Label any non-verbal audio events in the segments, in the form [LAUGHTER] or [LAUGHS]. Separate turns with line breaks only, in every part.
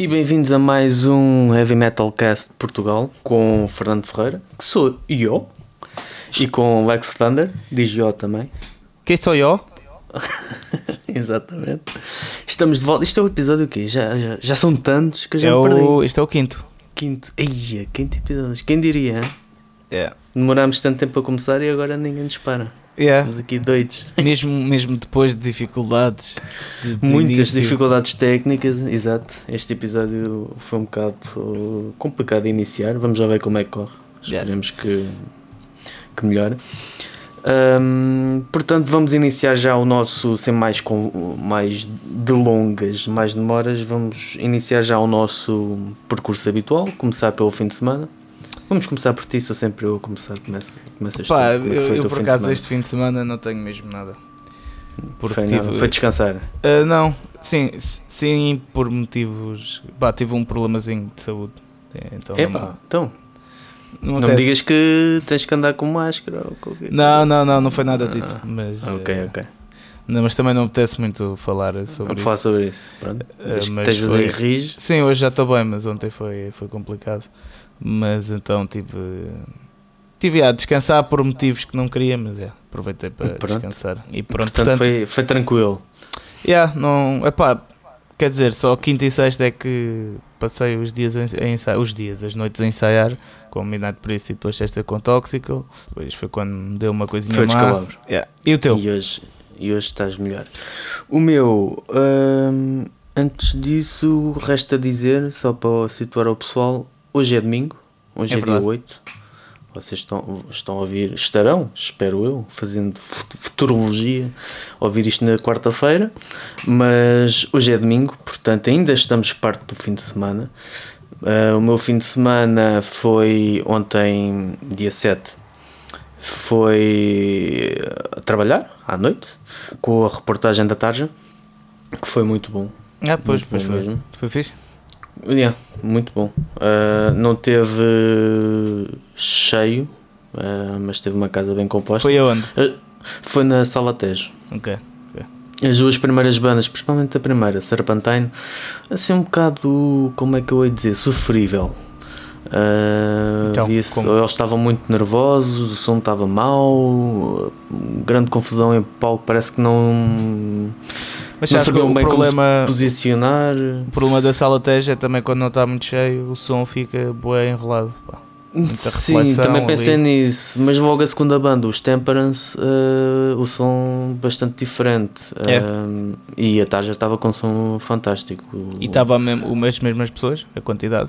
E bem-vindos a mais um Heavy Metal Cast de Portugal com Fernando Ferreira, que sou eu, e com Lex Thunder, diz eu também.
Quem sou eu? [LAUGHS]
Exatamente. Estamos de volta. Isto é o episódio o quê? Já, já, já são tantos que eu já
É
me perdi.
o, este é o quinto.
Quinto. Eia, quinto episódio. Quem diria? hein?
Yeah.
Demorámos tanto tempo a começar e agora ninguém nos para.
Yeah.
Estamos aqui doidos. [LAUGHS]
mesmo, mesmo depois de dificuldades. de- de
Muitas
início.
dificuldades técnicas, exato. Este episódio foi um bocado uh, complicado de iniciar. Vamos já ver como é que corre.
Yeah.
Esperemos que, que melhore. Ahm, portanto, vamos iniciar já o nosso, sem mais, com, mais delongas, mais demoras, vamos iniciar já o nosso percurso habitual. Começar pelo fim de semana. Vamos começar por ti, sou sempre eu a começar. Começa, começas tu.
Pá,
Como é
eu, eu por acaso este fim de semana não tenho mesmo nada. Porque
Foi,
tive,
foi descansar.
Ah, não, sim, sim, por motivos. Pá, tive um problemazinho de saúde. Então,
Epá, então,
não,
Não me digas que tens que andar com máscara ou qualquer
Não, não, não, não foi nada disso.
Ah,
mas,
Ok,
eh,
ok.
não, mas também não me apetece muito falar sobre
Vamos
isso.
falar sobre isso. Pronto. Que
mas
estejas
foi-. Sim, hoje já estou bem, mas ontem foi, foi complicado. Mas então tive. Tive a descansar por motivos que não queria, mas é, aproveitei para
Pronto.
descansar. E pronto,
Portanto, foi, foi tranquilo.
yeah, não, epá, quer dizer, só quinta e sexta é que passei os dias a ensaiar, os dias, as noites a ensaiar com Midnight Priest e depois sexta com Toxical. Depois foi quando me deu uma coisinha
Foi
má. Yeah. E o teu?
E hoje, e hoje estás melhor. O meu, hum, antes disso, resta dizer, só para situar o pessoal, hoje é domingo, hoje
É
é, dia
verdade.
8. Vocês estão, estão a ouvir, estarão, espero eu, fazendo fut- futurologia, a ouvir isto na quarta-feira, mas hoje é domingo, portanto ainda estamos parte do fim de semana. Ah, o meu fim de semana foi ontem, dia 7, foi a trabalhar à noite com a reportagem da Tarja, que foi muito bom.
Ah, pois,
Muito
pois foi.
mesmo.
Foi fixe?
Yeah, muito bom. Ah, não teve cheio, ah, mas teve uma casa bem composta.
Foi aonde?
Ah, foi na Sala Tejo.
Ok.
As duas primeiras bandas, principalmente a primeira, Serpentine, assim um bocado, como é que eu ia dizer, sofrível. Ah,
Então,
eles estavam muito nervosos, o som estava mau, grande confusão em palco, parece que não,
Mas
não
que
sabiam
o
bem como se
problema,
posicionar.
o problema da sala Teja é também quando não está muito cheio, o som fica bué enrolado. pá.
Sim, também pensei
ali.
nisso, mas logo a segunda banda, os Temperance, ah, o som bastante diferente.
É.
Ah, e a Tarja estava com um som fantástico.
E estava mesmo, as mesmas pessoas, a quantidade.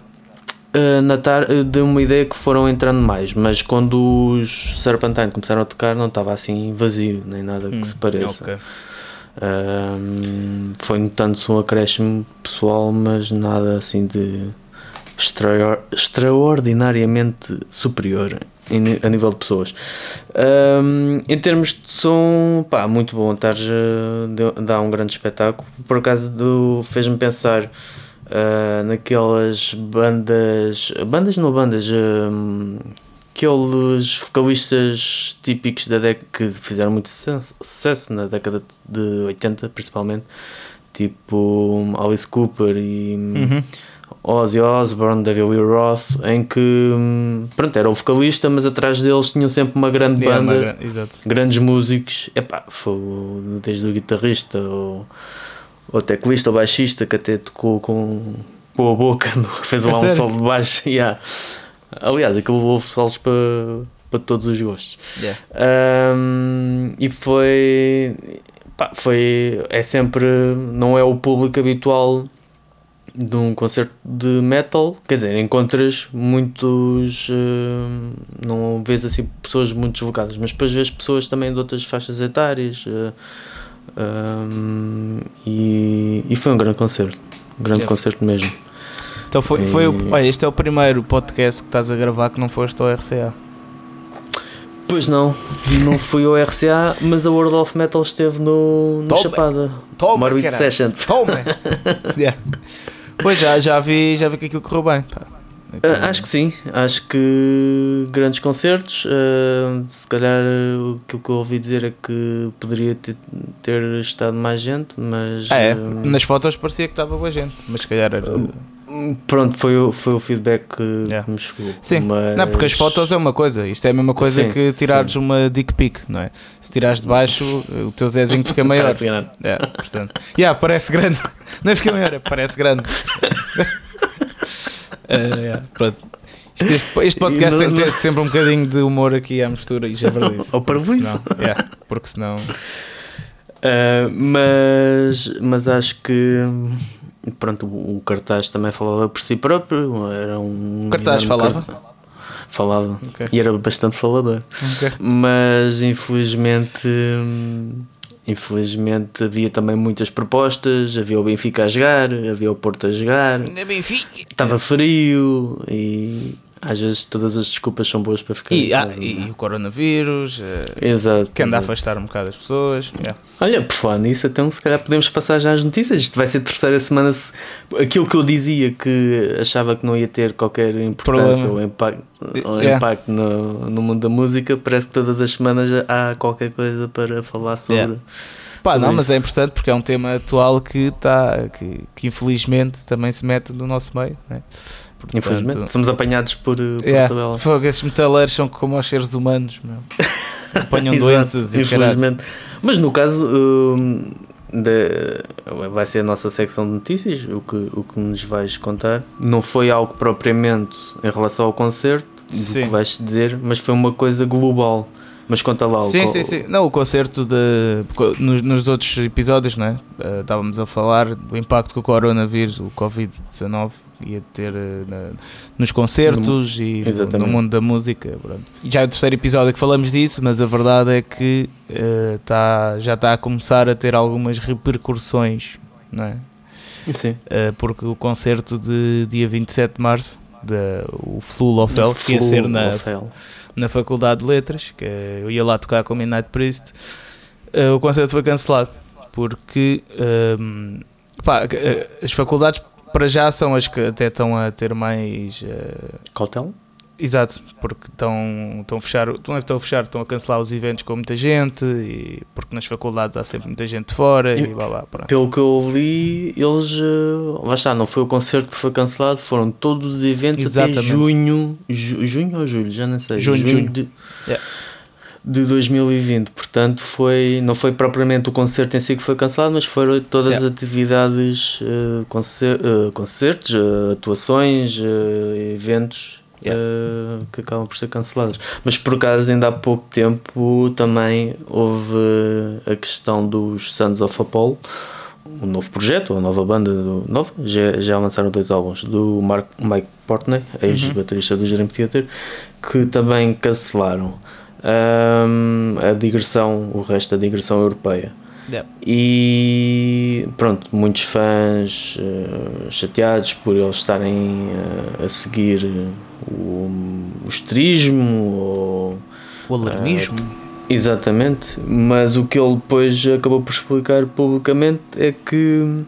Uh, na tar uh, deu uma ideia que foram entrando mais, mas quando os Serpentine começaram a tocar não estava assim vazio, nem nada que
Hum,
se pareça.
ok.
Um, foi notando-se um acréscimo pessoal, mas nada assim de extra- extraordinariamente superior a nível de pessoas. Um, em termos de som, pá, muito bom. Tarja deu- dá um grande espetáculo. Por acaso do- fez-me pensar uh, naquelas bandas, bandas não bandas, um, aqueles vocalistas típicos da década que fizeram muito sucesso, na década de 80 principalmente, tipo Alice Cooper e
Uhum.
Ozzy Osbourne, David Lee Roth, em que pronto, era o vocalista, mas atrás deles tinham sempre uma grande
Yeah,
banda
uma gran-
grandes músicos, epá, foi desde o guitarrista, o, o teclista, o baixista que até tocou com, com a boca, [LAUGHS] fez
É
lá um
sério?
solo de baixo. [LAUGHS] yeah. Aliás, aquilo houve solos para, para todos os gostos.
Yeah.
Ahm, e foi, pá, foi. É sempre. Não é o público habitual de um concerto de metal. Quer dizer, encontras muitos. ahm, não vês assim pessoas muito deslocadas, mas depois vês pessoas também de outras faixas etárias. ah, ahm, e, e foi um grande concerto. Um grande
Yeah.
concerto mesmo.
Então foi, foi o, olha, este é o primeiro podcast que estás a gravar que não foste ao RCA.
Pois não, não fui ao RCA, mas a World of Metal esteve no, no
Toma.
Chapada.
Toma,
Morbid
caralho.
Sessions.
Toma! [LAUGHS] Yeah. Pois já, já vi, já vi que aquilo correu bem. pá.
Ah, acho que sim, acho que grandes concertos. ah, se calhar ah, aquilo que eu ouvi dizer é que poderia ter, ter estado mais gente, mas
Ah, é?
ah,
Nas fotos parecia que estava boa gente, mas se calhar era.
Pronto, foi, o- foi o feedback que,
Yeah.
me chegou.
Sim,
mas...
não, porque as fotos é uma coisa, isto é a mesma coisa
Sim,
que tirares
sim.
uma dick pic, não é? Se tirares de baixo, o teu Zezinho fica [LAUGHS] maior.
Parece grande.
É, portanto. Yeah, parece grande. [LAUGHS] Não é fica maior, é parece grande. [LAUGHS] É, yeah, pronto. Isto- este, este podcast
E
tem
não-
que ter
não-
sempre um bocadinho de humor aqui à mistura e já é verdade.
Ou parvoíce.
yeah, porque senão.
Ah, mas, mas acho que pronto, o, cartaz também falava por si próprio. Era um
O cartaz falava?
cartaz. Falava.
Ok.
E era bastante falador.
Ok.
Mas infelizmente. Infelizmente havia também muitas propostas, havia o Benfica a jogar, havia o Porto a jogar,
Benfica.
estava frio e às vezes todas as desculpas são boas para ficar
E, ah,
casa,
e
é?
o coronavírus, eh,
Exato.
que anda a
exato.
afastar um bocado as pessoas. yeah.
Olha, por falar nisso, então se calhar podemos passar já às notícias. Isto vai ser a terceira semana. se- Aquilo que eu dizia que achava que não ia ter qualquer importância
Problema.
ou impacto, ou
Yeah.
impacto no, no mundo da música, parece que todas as semanas há qualquer coisa para falar sobre.
Yeah. Pá, não, mas é importante porque é um tema atual que, tá, que, que infelizmente também se mete no nosso meio. Né? Portanto,
Infelizmente, somos apanhados por, uh, por
yeah,
tabela.
fogo, esses metaleiros são como os seres humanos, meu. [LAUGHS] apanham doenças e
infelizmente. Mas no caso, hum, da- vai ser a nossa secção de notícias, o que, o que nos vais contar. Não foi algo propriamente em relação ao concerto, do que vais dizer, mas foi uma coisa global. Mas conta lá o
Sim, sim, sim. Não, o concerto de. Nos, nos outros episódios, né? eh, estávamos a falar do impacto que o coronavírus, o Covid-19, ia ter eh, na- nos concertos e no,
Exatamente.
no mundo da música. Pronto. Já é o terceiro episódio que falamos disso, mas a verdade é que eh, tá, já está a começar a ter algumas repercussões, não é?
Sim.
Eh, porque o concerto de dia 27 de março, da, o Flu of Hell, que ia ser na, na Faculdade de Letras, que eu ia lá tocar com o Midnight Priest, eh, o concerto foi cancelado porque ehm, pá, as faculdades para já são as que até estão a ter mais eh,
Cautela?
exato, porque estão, estão a fechar, não é estão a fechar, estão a cancelar os eventos com muita gente e porque nas faculdades há sempre muita gente de fora e,
E-
blá blá, pronto.
Pelo que eu li, eles. uh, Lá está, não foi o concerto que foi cancelado, foram todos os eventos até
Exatamente.
junho. ju- junho ou julho? Já não sei.
Junho, junho.
de,
Yeah.
De 2020. Portanto, foi, não foi propriamente o concerto em si que foi cancelado, mas foram todas
Yeah.
as atividades, uh, concer, uh, concertos, uh, atuações, eventos. uh, que acabam por ser cancelados, mas por acaso, ainda há pouco tempo também houve a questão dos Sons of Apollo, um novo projeto, uma nova banda do, nova, já, já lançaram dois álbuns do Mark, Mike Portney, ex-baterista do Dream Theater, que também cancelaram Ahm, a digressão, o resto da digressão europeia.
Yeah.
E pronto, muitos fãs eh, chateados por eles estarem eh, a seguir o, o esterismo ou
O alarmismo.
Exatamente, mas o que ele depois acabou por explicar publicamente é que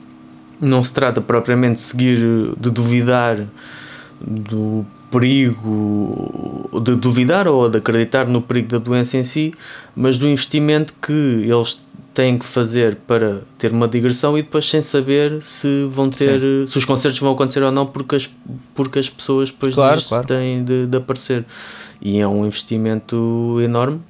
não se trata propriamente de seguir, de duvidar do perigo, de duvidar ou de acreditar no perigo da doença em si, mas do investimento que eles têm que fazer para ter uma digressão e depois sem saber se vão ter, se os concertos vão acontecer ou não, porque as, porque as pessoas depois
Claro,
desistem de, de aparecer. E é um investimento enorme.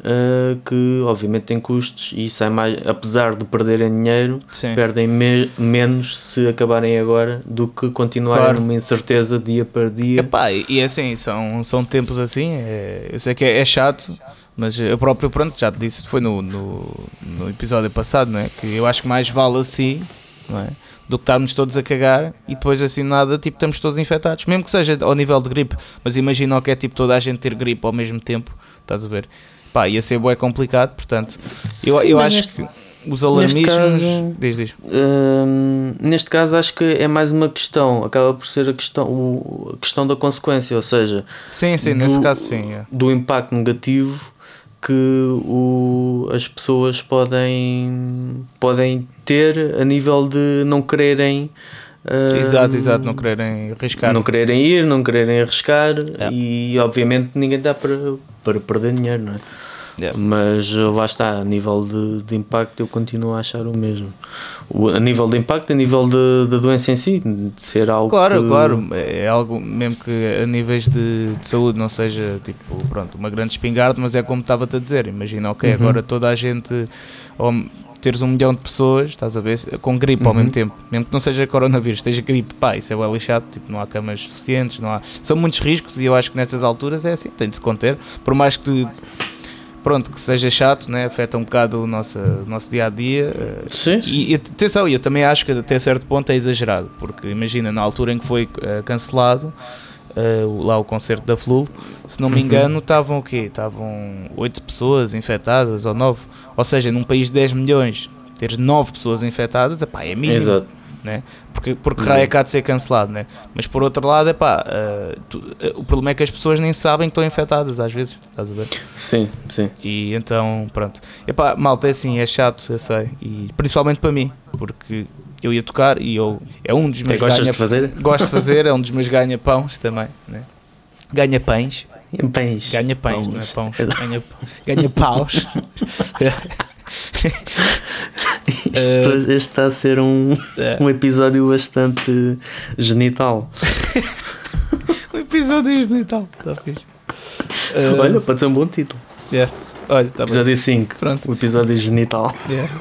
Uh, que obviamente tem custos e sai mais, apesar de perderem dinheiro,
Sim.
perdem me- menos se acabarem agora do que continuarem
Claro.
numa incerteza dia para dia.
Epá, e e assim, são, são tempos assim, é- eu sei que é, é chato, mas eu próprio, pronto, já te disse, foi no, no, no episódio passado, não é? Que eu acho que mais vale assim, não é? Do que estarmos todos a cagar e depois assim nada, tipo, estamos todos infectados, mesmo que seja ao nível de gripe, mas imagina o que é tipo toda a gente ter gripe ao mesmo tempo, estás a ver? Pá, ia ser bué complicado, portanto, eu,
Sim,
eu acho
neste-
que os alarmismos.
caso-
Diz, diz.
Hum, neste caso acho que é mais uma questão, acaba por ser a questão, o- a questão da consequência, ou seja,
Sim, sim,
do-
nesse caso sim. é.
do impacto negativo que o, as pessoas podem, podem ter a nível de não quererem
Exato, exato, não quererem arriscar.
não quererem ir, não quererem arriscar
É.
e obviamente ninguém dá para, para perder dinheiro, não é?
Yeah.
Mas uh, lá está, a nível de, de impacto eu continuo a achar o mesmo. O- a nível de impacto, a nível da doença em si, de ser algo
Claro,
que-
claro, é algo mesmo que a níveis de, de saúde não seja tipo, pronto, uma grande espingarda, mas é como estava-te a dizer. Imagina, ok,
Uhum.
agora toda a gente, ou teres um milhão de pessoas, estás a ver, com gripe ao
Uhum.
mesmo tempo, mesmo que não seja coronavírus, esteja gripe, pá, isso é bem lixado, tipo, não há camas suficientes, não há. São muitos riscos e eu acho que nestas alturas é assim, tem de se conter, por mais que. Pronto, que seja chato, né? afeta um bocado o nosso, o nosso dia a dia.
Sim,
e, e atenção, eu também acho que até certo ponto é exagerado, porque imagina, na altura em que foi eh, cancelado o- lá o concerto da Flul, se não me
Uhum.
engano, estavam o quê? Estavam 8 pessoas infectadas ou 9. Ou seja, num país de 10 milhões, teres 9 pessoas infectadas, epá, é mínimo.
exato.
Né? Porque, porque
Uhum.
raio é cá de ser cancelado, né? mas por outro lado, epá, eh, tu- eh, o problema é que as pessoas nem sabem que estão infectadas às vezes, estás a ver?
Sim, sim.
E então, pronto. Epá, malta, é assim, é chato, eu sei. E principalmente para mim, porque eu ia tocar e eu. É um dos meus
gostas
ganha-
de fazer?
Gosto de fazer, é um dos meus ganha-pãos também, né? Ganha-pães.
Pães.
Ganha-pães, não é
Pães.
pãos. [LAUGHS] Ganha- Ganha-paus. [LAUGHS] [LAUGHS]
Isto- este está a ser um,
É.
um episódio bastante genital. [LAUGHS]
Um episódio de Natal, está fixe. Eh,
Olha, pode ser um bom título.
yeah. Olha, está bem.
Episódio 5.
Pronto.
O episódio genital.
Yeah.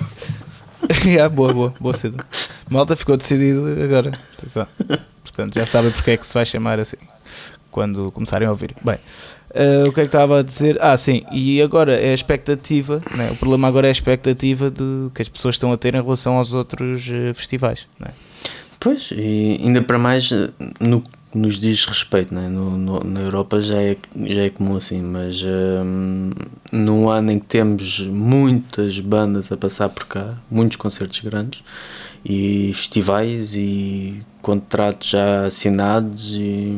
[LAUGHS] yeah, boa, boa, boa cena. Malta ficou decidido agora. Atenção. Portanto, já sabem porque é que se vai chamar assim quando começarem a ouvir. Bem, eh, o que é que estava a dizer? Ah, sim, e agora é a expectativa, né? o problema agora é a expectativa de, que as pessoas estão a ter em relação aos outros eh, festivais. Né?
Pois, e ainda para mais eh, no que nos diz respeito, né? no, no- na Europa já é, já é comum assim, mas hum, num ano em que temos muitas bandas a passar por cá, muitos concertos grandes e festivais e contratos já assinados e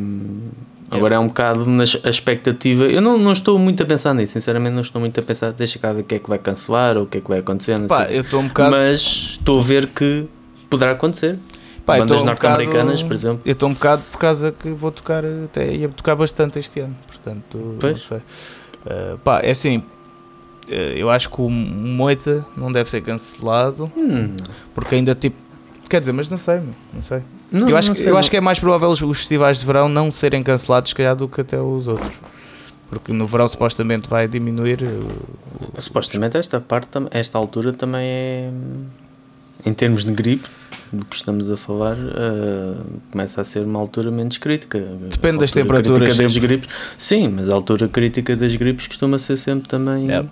agora é um bocado na expectativa. Eu não, não estou muito a pensar nisso, sinceramente não estou muito a pensar, deixa cá ver o que é que vai cancelar ou o que é que vai acontecer, não
Pá,
sei.
eu estou um bocado.
Mas estou a ver que poderá acontecer.
Pá,
Bandas
um
norte-americanas, por exemplo.
Eu estou um bocado por causa que vou tocar, até ia tocar bastante este ano, portanto,
Pois.
não sei. Uh, pá, é assim, uh, eu acho que o Moita não deve ser cancelado,
Hum,
porque ainda tipo, quer dizer, mas não sei, não sei.
não,
eu acho,
não
que,
sei,
eu
não.
acho que é mais provável os, os festivais de verão não serem cancelados, se calhar, do que até os outros. Porque no verão supostamente vai diminuir. uh,
Supostamente esta parte, esta altura também é, em termos de gripe, do que estamos a falar, eh, começa a ser uma altura menos crítica.
Depende das temperaturas
das gripes. Sim, mas a altura crítica das gripes costuma ser sempre também.
É.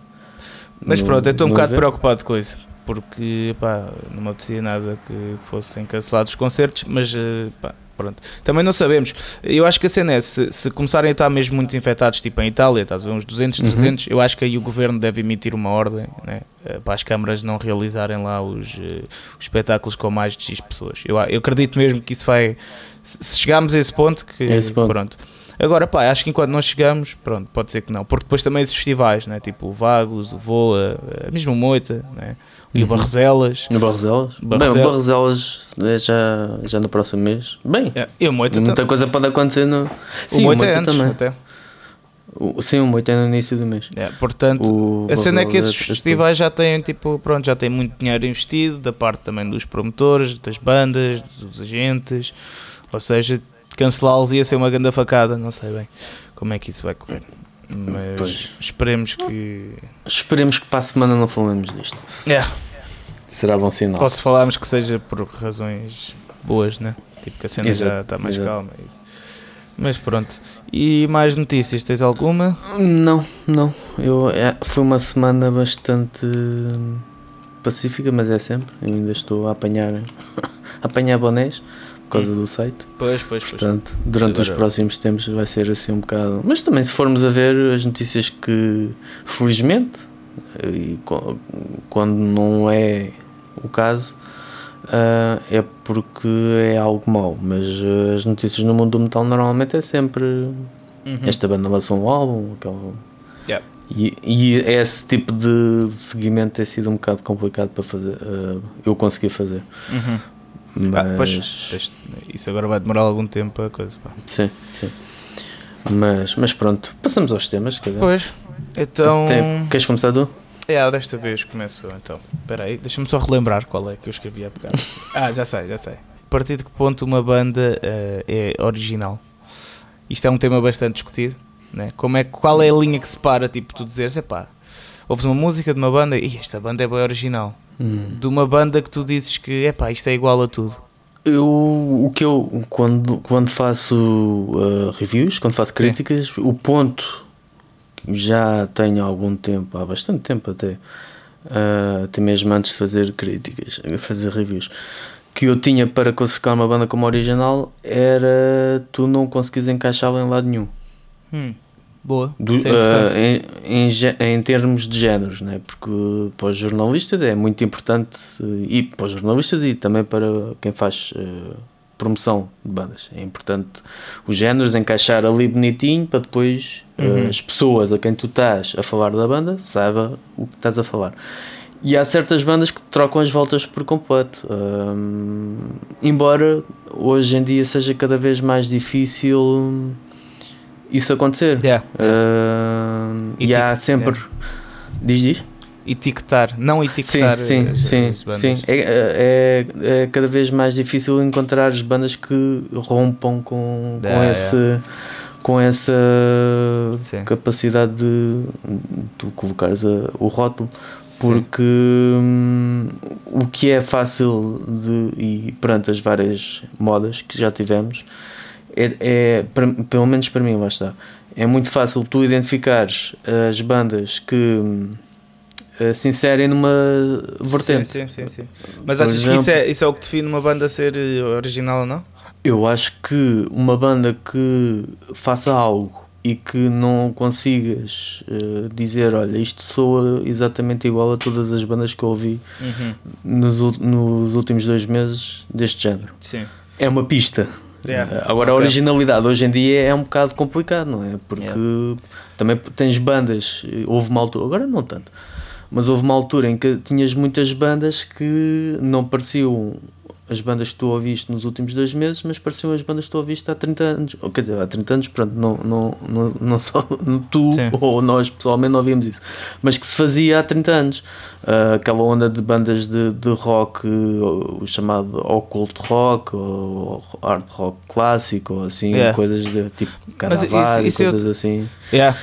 Mas
no-
pronto, eu estou um bocado
evento.
preocupado com isso. Porque pá, não me apetecia nada que fossem cancelados os concertos, mas eh, pá, pronto. Também não sabemos. Eu acho que a cena é, se, se começarem a estar mesmo muito infectados, tipo em Itália, estás a ver, uns 200,
Uhum.
300, eu acho que aí o governo deve emitir uma ordem né, eh, para as câmaras não realizarem lá os, eh, os espetáculos com mais de X pessoas. Eu, eu acredito mesmo que isso vai. Se se chegarmos a esse ponto, que
Esse ponto.
pronto. Agora, pá, acho que enquanto não chegamos, pronto, pode ser que não. Porque depois também esses festivais, né? tipo o Vagos, o Voa, eh, mesmo o Moita, né? e o
Uhum.
Barroselas.
No Barroselas? Bem, o.
Barroselas
é já, já no próximo mês. Bem,
É, e o Moita
muita
também.
coisa pode acontecer no. Sim,
o Moita é
Moita
antes,
também.
até.
O- Sim, o Moita é no início do mês.
É, portanto,
O
a cena é que esses
é- é
festivais já têm, tipo, pronto, já têm muito dinheiro investido, da parte também dos promotores, das bandas, dos agentes, ou seja, cancelá-los ia ser uma grande facada, não sei bem como é que isso vai correr. Mas
Pois.
esperemos que.
Esperemos que para a semana não falemos disto.
É,
Será bom sinal.
Ou se falarmos que seja por razões boas, né? Tipo que a cena
Exato,
já está mais
exato.
calma. é. Mas pronto. E mais notícias? Tens alguma?
Não, não. Eu, é, foi uma semana bastante hum, pacífica, mas é sempre. Eu ainda estou a apanhar, [LAUGHS] a apanhar bonés causa do site.
Pois, pois, pois.
Portanto, durante os
Agora-
próximos tempos vai ser assim um bocado. Mas também, se formos a ver as notícias que, felizmente, e quando não é o caso, ah, é porque é algo mau. Mas ah, as notícias no mundo do metal normalmente é sempre
Uhum.
esta banda lançou um álbum, aquela.
Yeah.
E, e esse tipo de, seguimento tem sido um bocado complicado para fazer. ah, eu conseguir fazer.
Uhum.
Mas.
Ah, pois, isso agora vai demorar algum tempo a coisa. pá.
Sim, sim. Mas, mas pronto, passamos aos temas, quer dizer.
Pois, Então.
Tem- queres começar tu?
É, desta vez começo eu então. Espera aí, deixa-me só relembrar qual é que eu escrevi há bocado. [LAUGHS] ah, já sei, já sei. A partir de que ponto uma banda eh, é original? Isto é um tema bastante discutido, né? Como é, qual é a linha que separa, tipo, tu dizeres, epá, ouves uma música de uma banda e esta banda é bem original. De uma banda que tu dizes que, epá, isto é igual a tudo.
Eu, o que eu, quando, quando faço uh, reviews, quando faço
Sim.
críticas, o ponto que já tenho há algum tempo, há bastante tempo até, uh, até mesmo antes de fazer críticas, fazer reviews, que eu tinha para classificar uma banda como original era tu não conseguires encaixá-la em lado nenhum.
Hum, boa.
Do- uh, em, em, em termos de géneros, né? porque para os jornalistas é muito importante, uh, e para os jornalistas e também para quem faz uh, promoção de bandas. É importante os géneros encaixar ali bonitinho para depois uh,
Uhum.
as pessoas a quem tu estás a falar da banda saiba o que estás a falar. E há certas bandas que trocam as voltas por completo. Um, embora hoje em dia seja cada vez mais difícil isso acontecer.
Yeah.
Uh, e há sempre. Diz, diz?
Etiquetar, não etiquetar
sim,
as,
sim,
as
sim. É, é, é cada vez mais difícil encontrar as bandas que rompam com, com,
É,
esse, com essa
Sim.
capacidade de tu colocares a- o rótulo. Porque hum, o que é fácil de, e perante as várias modas que já tivemos, é, é para- pelo menos para mim, lá está. É muito fácil tu identificares as bandas que hum, eh, se inserem numa vertente.
Sim, sim, sim, sim. Mas
Por
achas que
exemplo-
isso é, isso é o que define uma banda ser eh, original ou não?
Eu acho que uma banda que faça algo e que não consigas eh, dizer, olha, isto soa exatamente igual a todas as bandas que eu ouvi nos, ul- nos últimos dois meses deste género.
Sim.
É uma pista.
Yeah.
Eh, Agora a
Ok.
originalidade hoje em dia é um bocado complicado, não é? Porque
Yeah.
também tens bandas, eh, houve uma altura, agora não tanto, mas houve uma altura em que tinhas muitas bandas que não pareciam as bandas que tu ouviste nos últimos dois meses, mas pareciam as bandas que tu ouviste há 30 anos. Ou, quer dizer, há 30 anos, pronto, não, não, não, não só [LAUGHS] tu
Sim.
ou nós pessoalmente não ouvíamos isso, mas que se fazia há 30 anos. Ah, aquela onda de bandas de, de rock, o chamado occult rock, ou hard rock clássico, ou assim,
Yeah.
coisas de tipo
isso-
Canavar
isso eu-
coisas assim.
Yeah.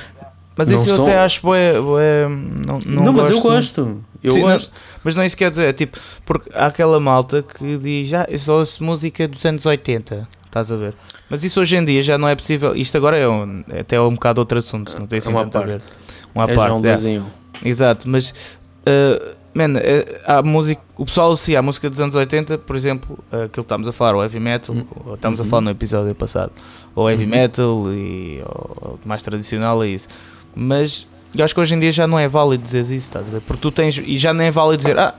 Mas
Não
isso eu
são-
até acho bué, bué, não, não,
Não, mas eu
gosto.
Eu
Sim, não-
gosto.
Mas não é isso que quer dizer, é tipo, porque há aquela malta que diz, ah, eu só ouço música dos anos 80, estás a ver? Mas isso hoje em dia já não é possível, isto agora é, um, é até um bocado outro assunto, não tem assim
uma
tanto a ver.
parte.
Uma
é
parte,
um
é.
em um.
Exato, mas uh, man, uh, há música, o pessoal associa a música dos anos 80, por exemplo, uh, aquilo que estamos a falar, o heavy metal,
Uhum.
estamos a
Uhum.
falar no episódio passado, ou heavy
Uhum.
metal e ou mais tradicional é isso. Mas eu acho que hoje em dia já não é válido dizer isso, estás a ver? Porque tu tens, e já nem é válido dizer, ah,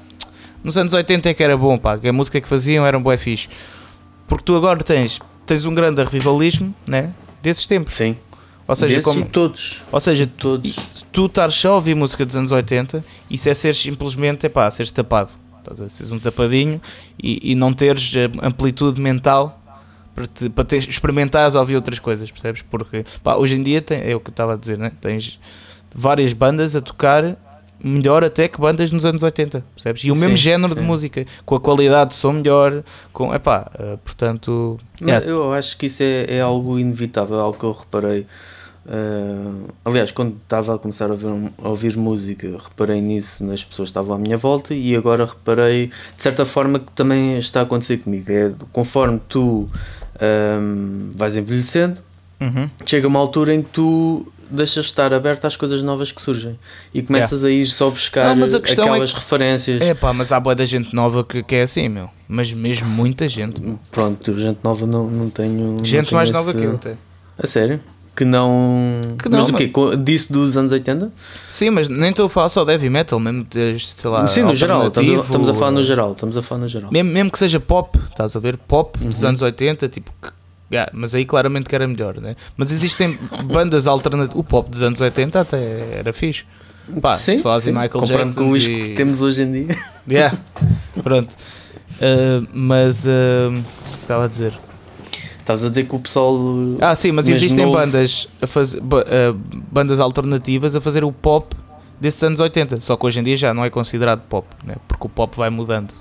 nos anos 80 é que era bom, pá, que a música que faziam era um bué fixe. Porque tu agora tens, tens um grande revivalismo, né? Desses tempos.
Sim.
Ou seja,
Desses
como,
todos.
ou seja,
Todos.
se tu estares só a ouvir música dos anos 80, isso é ser simplesmente, é pá, seres tapado. Estás a? Seres um tapadinho e, e não teres amplitude mental para, te, para ter, experimentares a ouvir outras coisas, percebes? Porque pá, hoje em dia tem, é o que eu estava a dizer, né? tens várias bandas a tocar melhor até que bandas nos anos 80, percebes? E o mesmo
Sim,
género de
sim.
música, com a qualidade de som melhor, com, epá, eh, portanto... É,
Eu acho que isso é, é algo inevitável, algo que eu reparei. Uh, aliás, quando estava a começar a ouvir, a ouvir música, reparei nisso nas pessoas que estavam à minha volta e agora reparei, de certa forma, que também está a acontecer comigo. É conforme tu um, vais envelhecendo,
uhum.
chega uma altura em que tu deixas de estar aberto às coisas novas que surgem e começas a ir só buscar
Não, mas a questão é
aquelas referências.
É pá, mas há boa da gente nova que, que é assim, meu. Mas mesmo muita gente.
Pronto, gente nova não, não tenho. não
Gente
tenho
mais nova
esse-
que eu até.
A sério? Que não.
Que
mas
não,
do
mas-
quê? Co- Disso dos anos 80?
Sim, mas nem estou a falar só de heavy metal, mesmo, sei lá.
Sim, no geral. Estamos, a falar no geral. Estamos a falar no geral.
Mesmo, mesmo que seja pop, estás a ver? Pop dos
Uhum.
anos 80, tipo. Yeah, mas aí claramente que era melhor, né? Mas existem [LAUGHS] bandas alternativas. O pop dos anos 80 até era fixe. Pá, se falasse em Michael Jackson
com o
e-
que temos hoje em dia. [LAUGHS]
Yeah, pronto. Uh, mas. uh, o que estava a dizer?
Estás a dizer que o pessoal.
Ah, sim, mas existem
novo-
bandas, a ba- ah, bandas alternativas a fazer o pop desses anos 80. Só que hoje em dia já não é considerado pop, né? porque o pop vai mudando.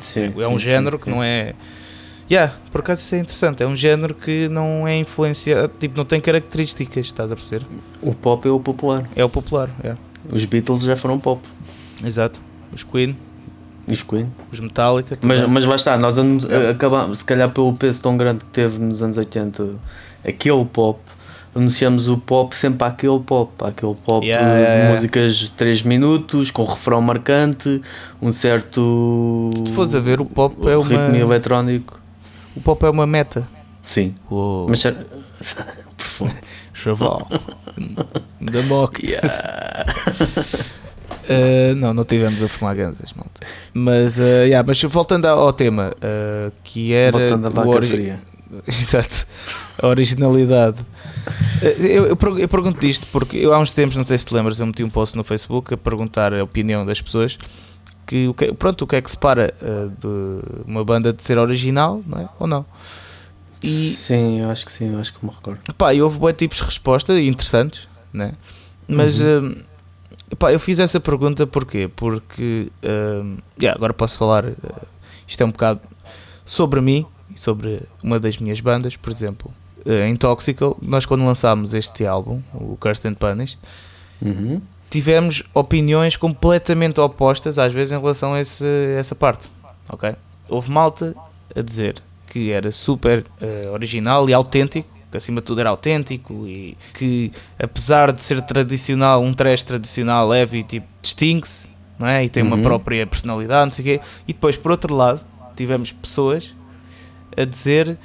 Sim,
é um
sim,
género
sim,
que
sim.
não é. Yeah, por acaso isso é interessante. É um género que não é influenciado, tipo, não tem características, estás a perceber?
O pop é o popular.
É o popular, é.
Os Beatles já foram pop.
Exato. Os Queen,
os Queen.
os Metallica.
Mas,
também.
mas lá está, nós anu-
É.
acabamos, se calhar pelo peso tão grande que teve nos anos 80, aquele pop, anunciamos o pop sempre àquele pop, àquele pop
Yeah,
de
yeah,
músicas de 3 minutos, com refrão marcante, um certo
Se tu fores a ver, o pop é uma,
ritmo eletrónico.
O pop é uma meta.
Sim,
Uou,
mas ser- [LAUGHS] profundo.
chaval. da moca. Uh, [LAUGHS] não, não tivemos a fumar ganzas, malta. Mas, uh, yeah, mas voltando ao, tema, uh, que era.
Voltando à vaca
ori-
fria. [LAUGHS]
Exato, a originalidade. Eu, eu, eu pergunto isto porque eu há uns tempos, não sei se te lembras, eu meti um post no Facebook a perguntar a opinião das pessoas que, o que pronto, o que é que separa uh, de uma banda de ser original não é? ou não. E,
Sim, eu acho que sim, eu acho que me recordo.
Pá, e houve bons tipos de resposta interessantes, né? Mas hum, pá, eu fiz essa pergunta porquê? Porque hum, yeah, agora posso falar, uh, isto é um bocado sobre mim e sobre uma das minhas bandas, por exemplo, uh, em Toxical, nós quando lançámos este álbum, o Cursed and Punished,
Uhum.
Tivemos opiniões completamente opostas às vezes em relação a esse- essa parte, ok? Houve malta a dizer que era super eh, original e autêntico, que acima de tudo era autêntico e que apesar de ser tradicional, um trash tradicional leve, tipo, distingue-se, não é? E tem uma
Uhum.
própria personalidade, não sei o quê. E depois, por outro lado, tivemos pessoas a dizer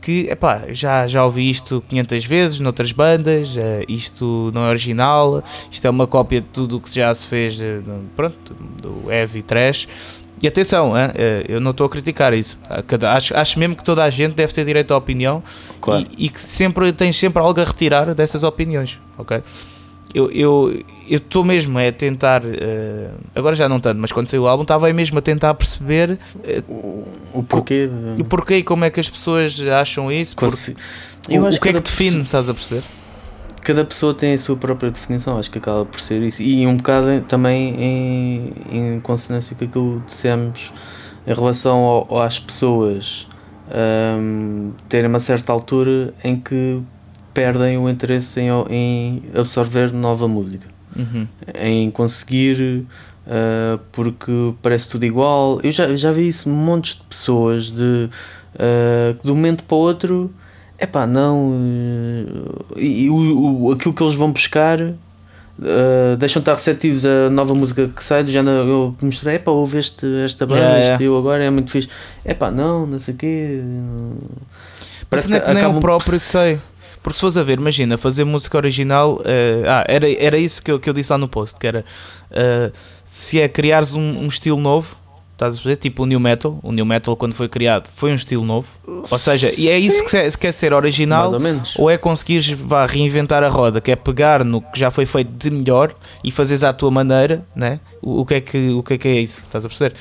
que, epá, já, já ouvi isto 500 vezes noutras bandas, eh, isto não é original, isto é uma cópia de tudo o que já se fez, eh, pronto, do heavy trash. E atenção, eh, eu não estou a criticar isso. Cada- Acho, acho mesmo que toda a gente deve ter direito à opinião
Claro.
e, e que sempre tens sempre algo a retirar dessas opiniões, ok? Eu eu eu estou mesmo a tentar, eh, agora já não tanto, mas quando saiu o álbum estava aí mesmo a tentar perceber eh,
O porquê de-
o porquê e como é que as pessoas acham isso, porque, o,
Eu
o
acho
que é que define, estás a perceber?
cada pessoa tem a sua própria definição, acho que acaba por ser isso. E um bocado também em, em consonância com aquilo que dissemos em relação ao- às pessoas hum, terem uma certa altura em que perdem o interesse em, em absorver nova música,
Uhum.
em conseguir. uh, porque parece tudo igual. Eu já, já vi isso montes de pessoas de uh, que de um momento para o outro Epá, não. eh, E, o, o- aquilo que eles vão buscar eh, deixam de estar receptivos a nova música que sai. género, eu mostrei, epá, ouve este, esta banda,
Yeah,
este
yeah.
eu agora é muito fixe. Epá, não, não sei o quê.
Mas nem, nem
acabam
o
por
próprio
se-
sei. Porque se fores a ver, imagina, fazer música original. eh, ah, era, era isso que eu, que eu disse lá no post: que era eh, se é criares um, um estilo novo, estás a ver? Tipo o New Metal. O New Metal, quando foi criado, foi um estilo novo. Ou seja, e é isso que se- quer ser original.
Mais ou menos.
Ou é conseguires vá, reinventar a roda, que é pegar no que já foi feito de melhor e fazeres à tua maneira, né? o, o, que, é que, o que é que é isso? Estás a perceber?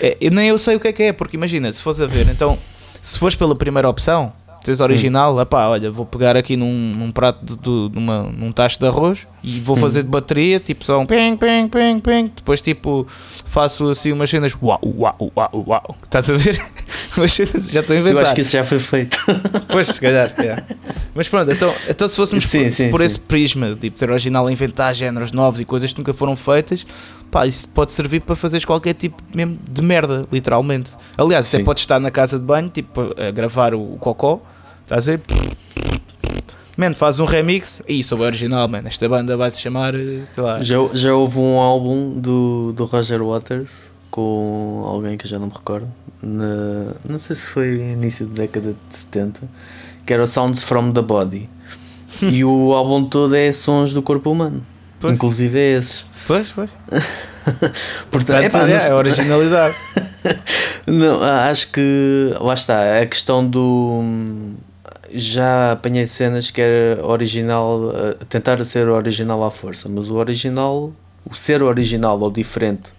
É, nem eu sei o que é que é, porque imagina, se fores a ver, então, se fores pela primeira opção, tens original,
Hum.
epá, olha, vou pegar aqui num, num prato, de, de- numa, num tacho de arroz e vou
Hum.
fazer de bateria, tipo só um ping, ping, ping, ping, depois tipo faço assim umas cenas, uau, uau, uau, uau, estás a ver? [LAUGHS] umas cenas, já estou a
Eu
inventar.
acho que isso já foi feito. [LAUGHS]
Pois, se calhar, é. Mas pronto, então, então se fôssemos
Sim,
por,
sim,
por
sim.
esse prisma, tipo, ser original a inventar géneros novos e coisas que nunca foram feitas, pá, isso pode servir para fazeres qualquer tipo mesmo de merda, literalmente. Aliás, até pode estar na casa de banho, tipo, a gravar o, o cocó, estás a ver? Mano, faz um remix e sou original, mano. Esta banda vai se chamar, eh, sei lá.
já, já houve um álbum do, do Roger Waters com alguém que eu já não me recordo. Na, não sei se foi início da década de 70, que era o Sounds from the Body. e o [LAUGHS] álbum todo é sons do corpo humano.
Pois.
Inclusive é esses.
Pois, pois. [LAUGHS]
Portanto, epá,
é, é originalidade. [LAUGHS]
Não, acho que lá está, a questão do já apanhei cenas que era original, ah, tentar ser original à força, mas o original, o ser original ou diferente,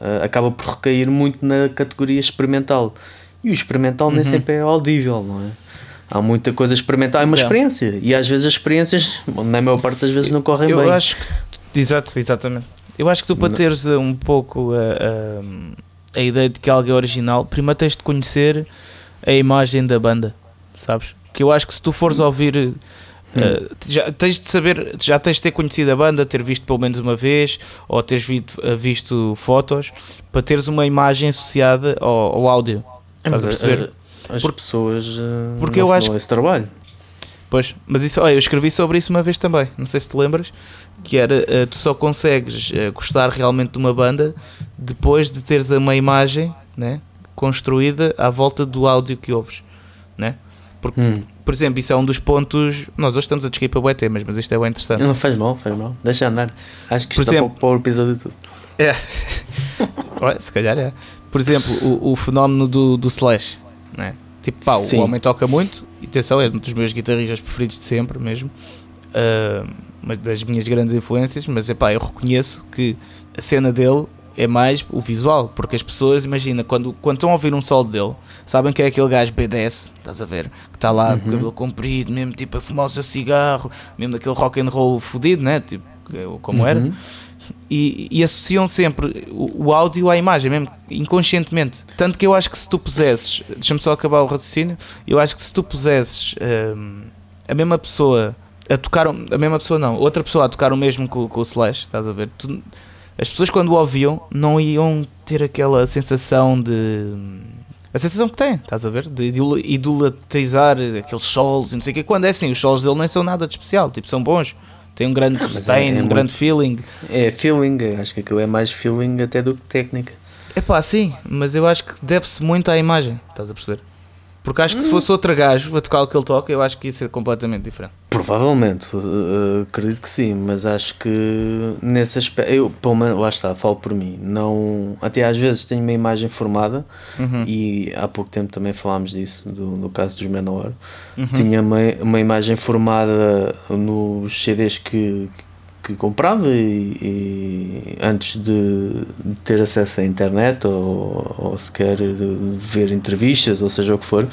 ah, acaba por recair muito na categoria experimental. E o experimental nem
Uhum.
sempre é audível, não é? Há muita coisa experimental, é uma
É.
experiência. E às vezes as experiências, na maior parte das vezes, não correm
Eu
bem.
acho que. Exato, exatamente. Eu acho que tu, para teres uh, um pouco a, a, a ideia de que algo é original, primeiro tens de conhecer a imagem da banda, sabes? Que eu acho que se tu fores ouvir. uh, já tens de saber, já tens de ter conhecido a banda, ter visto pelo menos uma vez, ou teres visto, uh, visto fotos, para teres uma imagem associada ao, ao áudio. Estás a perceber?
eh, As
Porque-
pessoas eh,
porque eu acho
esse trabalho.
Pois, mas isso, olha, eu escrevi sobre isso uma vez também, não sei se te lembras, que era, eh, tu só consegues eh, gostar realmente de uma banda depois de teres uma imagem, né, construída à volta do áudio que ouves, né?
Hum.
Por exemplo, isso é um dos pontos, nós hoje estamos a descrever para bué temas, mas isto é bem interessante.
Não faz mal, faz mal. Deixa andar. Acho que
Por
isto
exemplo-
está para o episódio tudo.
É. [LAUGHS] Olha, se calhar é. Por exemplo, o, o fenómeno do, do Slash, né? Tipo, pá,
Sim.
o homem toca muito, e atenção, é um dos meus guitarristas preferidos de sempre mesmo, ah, uma das minhas grandes influências, mas é pá, eu reconheço que a cena dele é mais o visual, porque as pessoas, imagina, quando, quando estão a ouvir um solo dele, sabem que é aquele gajo BDS, estás a ver, que está lá com o
Uhum.
cabelo comprido, mesmo tipo a fumar o seu cigarro, mesmo daquele rock and roll fodido, né? Tipo, como era
Uhum.
e, e associam sempre o, o áudio à imagem, mesmo inconscientemente. Tanto que eu acho que se tu pusesses, deixa-me só acabar o raciocínio, eu acho que se tu pusesses hum, a mesma pessoa a tocar, o- a mesma pessoa não, outra pessoa a tocar o mesmo com, com o Slash, estás a ver? Tu- as pessoas quando o ouviam não iam ter aquela sensação de. A sensação que têm, estás a ver? De idol- idolatrizar aqueles solos e não sei o quê. Quando é assim, os solos dele nem são nada de especial, tipo, são bons. Tem um grande
mas
sustain,
é- é
um
muito-
grande feeling.
É feeling, acho que aquilo é mais feeling até do que técnica.
É pá, sim, mas eu acho que deve-se muito à imagem, estás a perceber? Porque acho que se fosse outro gajo a tocar o que ele toca, eu acho que ia ser completamente diferente.
Provavelmente, eh, acredito que sim, mas acho que nesse aspecto, eu, pelo menos, lá está, falo por mim, não, até às vezes tenho uma imagem formada
Uhum.
e há pouco tempo também falámos disso, do, no caso dos Menor,
Uhum.
tinha uma, uma imagem formada nos CDs que, que comprava e, e antes de, de ter acesso à internet ou, ou sequer ver entrevistas, ou seja o que for,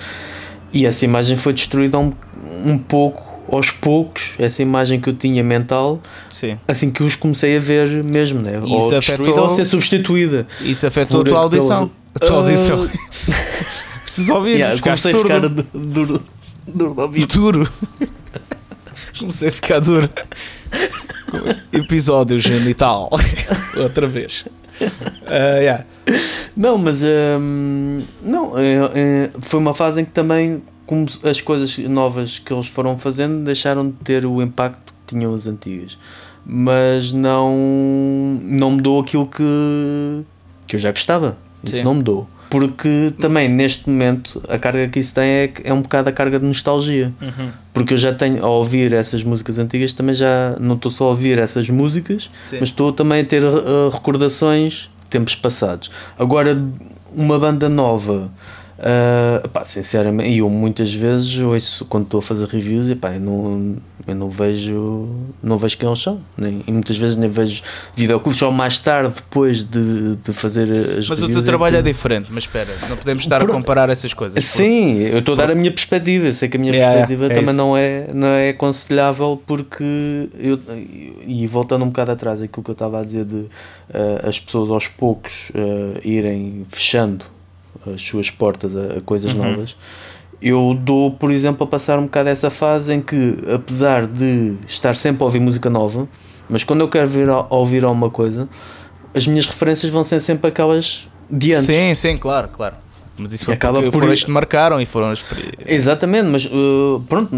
e essa imagem foi destruída um, um pouco, aos poucos, essa imagem que eu tinha mental,
Sim.
assim que os comecei a ver mesmo, né? Ou
isso
destruída
afetou-
ou ser substituída.
Isso afetou
Por
a tua audição. A tua
Ah,
audição. [LAUGHS] Preciso ouvir,
Yeah, comecei
surdo.
a ficar du- duro, duro ouvido.
duro. Comecei a ficar duro. [LAUGHS] Episódio genital. [LAUGHS] Outra vez. Ah, yeah.
Não, mas hum, não, é- é- foi uma fase em que também como as coisas novas que eles foram fazendo deixaram de ter o impacto que tinham as antigas. Mas não, não mudou aquilo que, que eu já gostava. Isso
Sim.
não mudou. Porque também neste momento a carga que isso tem é, é um bocado a carga de nostalgia. Porque eu já tenho a ouvir essas músicas antigas, também já não estou só a ouvir essas músicas,
Sim.
mas estou também a ter uh, recordações de tempos passados. Agora, uma banda nova, uh, pá, sinceramente, eu muitas vezes ouço quando estou a fazer reviews, e pá, eu não, eu não vejo não vejo quem eles são, nem, e muitas vezes nem vejo videoclipes, só mais tarde, depois de, de fazer as
Mas o teu
é
trabalho é
que-
diferente, mas espera, não podemos estar a
Pronto.
comparar essas coisas.
Sim, eu estou a dar a minha perspectiva. Eu sei que a minha
Yeah,
perspectiva
é
também
isso.
não é, não é aconselhável porque eu, e voltando um bocado atrás aquilo que eu estava a dizer de eh, as pessoas aos poucos eh, irem fechando as suas portas a, a coisas
Uhum.
novas. Eu dou, por exemplo, a passar um bocado essa fase em que, apesar de estar sempre a ouvir música nova, mas quando eu quero vir a, ouvir alguma coisa, as minhas referências vão ser sempre aquelas de antes.
Sim, sim, claro, claro. Mas isso foi
Acaba
porque
por-
foram que marcaram e foram
Exatamente, mas uh, pronto,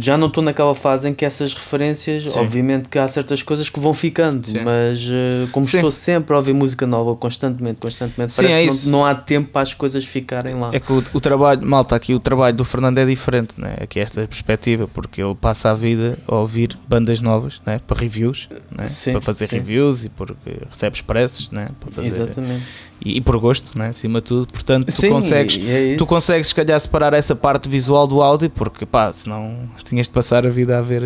já não estou naquela fase em que essas referências,
Sim.
obviamente que há certas coisas que vão ficando,
Sim.
mas uh, como
Sim.
estou sempre a ouvir música nova constantemente, constantemente,
Sim,
parece
é
que não, não há tempo para as coisas ficarem lá.
É que o, o trabalho, malta, aqui o trabalho do Fernando é diferente, né? Aqui esta perspectiva, porque ele passa a vida a ouvir bandas novas, né? Para reviews, né? Para fazer reviews e porque recebe expressos, né? Para fazer
Exatamente.
E, e por gosto, né? Acima de tudo. Portanto, tu
Sim,
consegues,
é
tu consegues se calhar separar essa parte visual do áudio, porque pá, senão tinhas de passar a vida a ver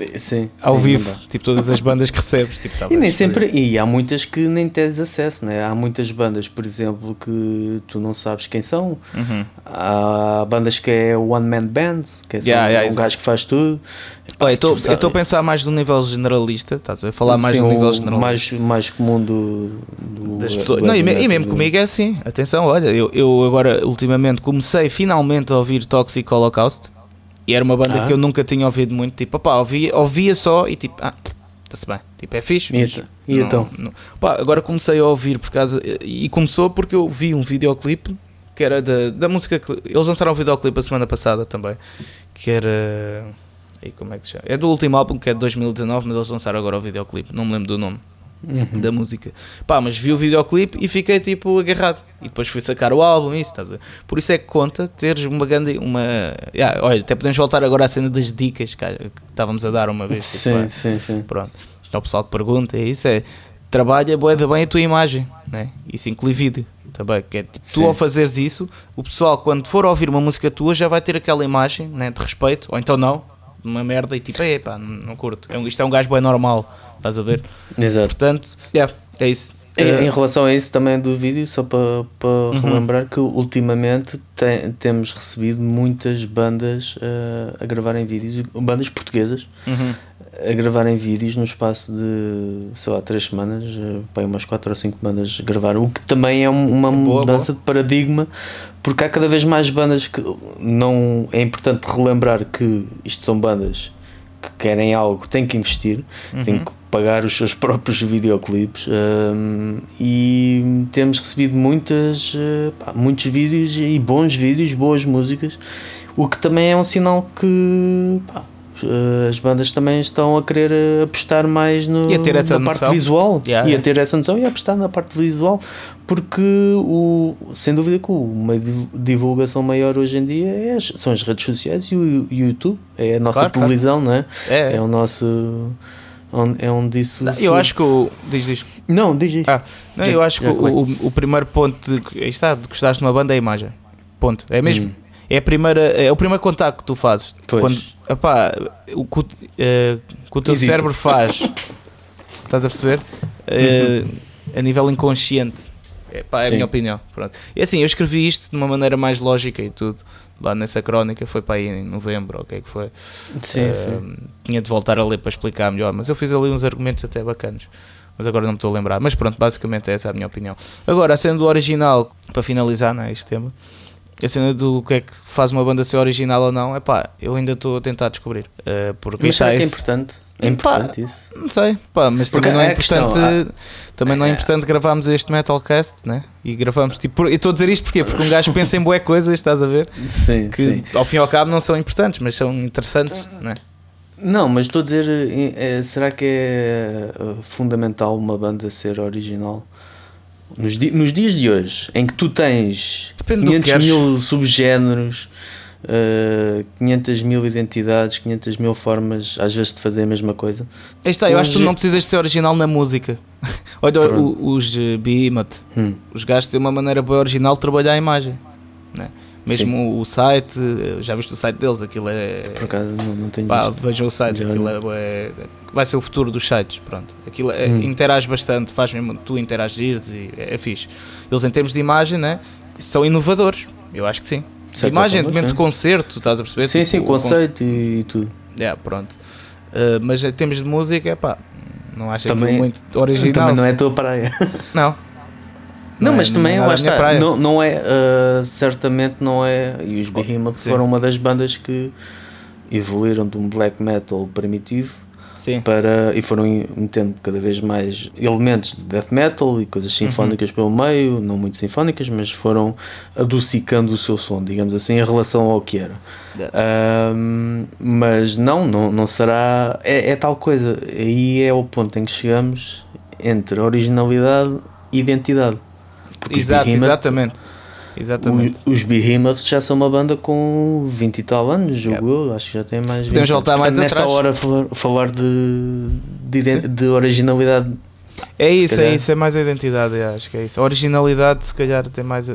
eh,
Sim,
ao vivo, tipo todas as bandas que recebes. Tipo,
E nem sempre, e há muitas que nem tens acesso, né? Há muitas bandas, por exemplo, que tu não sabes quem são.
Uhum.
Há bandas que é one man band, que é
Yeah, yeah,
um
exato.
gajo que faz tudo.
Eu estou- a pensar mais no nível generalista, estás a falar mais no nível generalista.
mais, mais comum do, do
das pessoas.
do
Não, e, e mesmo
metal,
comigo é assim. Atenção, olha, eu, eu agora ultimamente comecei finalmente a ouvir Toxic Holocaust e era uma banda
Ah.
que eu nunca tinha ouvido muito. Tipo, opá, ouvia, ouvia só e tipo, ah, está-se bem. Tipo, é fixe.
E então? E
não-
então?
não- Pá, agora comecei a ouvir por causa. E começou porque eu vi um videoclipe que era da, da música. Eles lançaram um videoclipe a semana passada também. Que era. Aí, como é que se chama? É do último álbum que é de 2019, mas eles lançaram agora o videoclipe. Não me lembro do nome
Uhum.
da música. Pá, mas vi o videoclipe e fiquei tipo agarrado. E depois fui sacar o álbum, isso, estás a ver? Por isso é que conta teres uma grande. Uma... Yeah, olha, até podemos voltar agora à cena das dicas que, que estávamos a dar uma vez. tipo,
Sim,
pá,
sim, sim.
Pronto. É o pessoal que pergunta, é isso, é. Trabalha bué bem a tua imagem, né? Isso inclui vídeo também. Que é, tipo, tu ao fazeres isso, o pessoal quando for ouvir uma música tua já vai ter aquela imagem né, de respeito, ou então não, uma merda e tipo, é pá, não, curto. É um, isto é um gajo bem normal, estás a ver?
Exato.
Portanto, yeah, é isso.
Em,
Eh,
em relação a isso também do vídeo, só para, para
Uhum.
relembrar que ultimamente tem- temos recebido muitas bandas eh, a gravarem vídeos, bandas portuguesas
uhum.
a gravarem vídeos no espaço de, sei lá, três semanas, pá, umas quatro ou cinco bandas gravaram, o que também é um- uma
Boa,
mudança de paradigma, porque há cada vez mais bandas que não é importante relembrar que isto são bandas que querem algo, têm que investir, têm
Uhum.
que pagar os seus [LAUGHS] próprios videoclipes hum, e temos recebido muitas, eh, pá, muitos vídeos e bons vídeos, boas músicas, o que também é um sinal que pá, as bandas também estão a querer eh, apostar mais no, na parte
noção.
visual
Yeah,
e a ter essa noção e a apostar na parte visual porque o, sem dúvida que uma div- divulgação maior hoje em dia é as- são as redes sociais e o, e o YouTube é a nossa
Claro, claro.
televisão não é?
É,
é o nosso é onde isso
eu acho que o. Diz, diz.
não diz aí.
Ah, não, eu acho que o, o, primeiro ponto de, está, de gostares de uma banda é a imagem. Ponto. É mesmo.
Hum.
É, a primeira, é o primeiro contacto que tu fazes.
Pois.
Quando, epá, o que o, que o teu
Hesito.
cérebro faz, [LAUGHS] estás a perceber? Eh, a nível inconsciente. Epá, é a.
Sim.
minha opinião. Pronto. E assim, eu escrevi isto de uma maneira mais lógica e tudo. Lá nessa crónica, foi para aí em novembro, o que é que foi?
sim,
Eh,
sim.
Tinha de voltar a ler para explicar melhor, mas eu fiz ali uns argumentos até bacanas. Mas agora não me estou a lembrar. Mas pronto, basicamente essa é a minha opinião. Agora, a cena do original, para finalizar né, este tema, a cena do que é que faz uma banda ser original ou não, é pá, eu ainda estou a tentar descobrir. Eh, porque
mas será que é importante é
Pá,
importante isso
Não sei, pá, mas
Porque
também não é
é a questão,
importante. Também não é importante gravarmos este Metalcast, né? E gravamos tipo. Eu estou a dizer isto porquê? Porque um gajo pensa em boé coisas, estás a ver?
sim,
Que
sim
ao fim e ao cabo não são importantes, mas são interessantes, né?
não mas estou a dizer eh, será que é eh, fundamental uma banda ser original nos, di- nos dias de hoje em que tu tens
Depende do que
500
queres.
mil subgéneros eh, 500 mil identidades 500 mil formas às vezes de fazer a mesma coisa
Aí está, eu acho que tu não precisas de ser original na música. [LAUGHS] Olha, o- os uh, Behemoth,
Hum,
os gajos têm uma maneira bem original de trabalhar a imagem. Né? Mesmo o site, já viste o site deles, aquilo é.
por acaso não, não tenho
Pá, vejam o site,
Já
aquilo é, bué- vai ser o futuro dos sites, pronto. Aquilo é,
Hum.
interage bastante, faz mesmo tu interagires e é, é fixe. Eles em termos de imagem, né, são inovadores, eu acho que sim.
De
imagem,
forma,
de momento
sim.
de concerto, estás a perceber?
sim,
Tipo,
sim,
o
conceito e tudo
Yeah, pronto. Uh, mas em termos de música, é pá, não acho
Também-
muito original.
também não é a tua praia
Não. [LAUGHS]
Não,
é-
mas também lá
nada a minha
está.
praia.
Não, não é, ah, certamente não é. E os Behemoth
sim.
foram uma das bandas que evoluíram de um black metal primitivo
Sim.
para. e foram metendo cada vez mais elementos de death metal e coisas sinfónicas pelo meio, não muito sinfónicas, mas foram adocicando o seu som, digamos assim, em relação ao que era. Ahm, mas não, não, não será. É, é tal coisa. Aí é o ponto em que chegamos entre originalidade e identidade. Os
Exato, exatamente. Exatamente.
o- Os Behemoth já são uma banda com 20 e tal anos, julgo eu, acho que já tem mais.
Podemos
20
voltar mais
Portanto, nesta
atrás.
hora falar, falar de, de, de originalidade.
É isso, é isso, é mais a identidade, acho que é isso. A originalidade, se calhar, tem mais. A...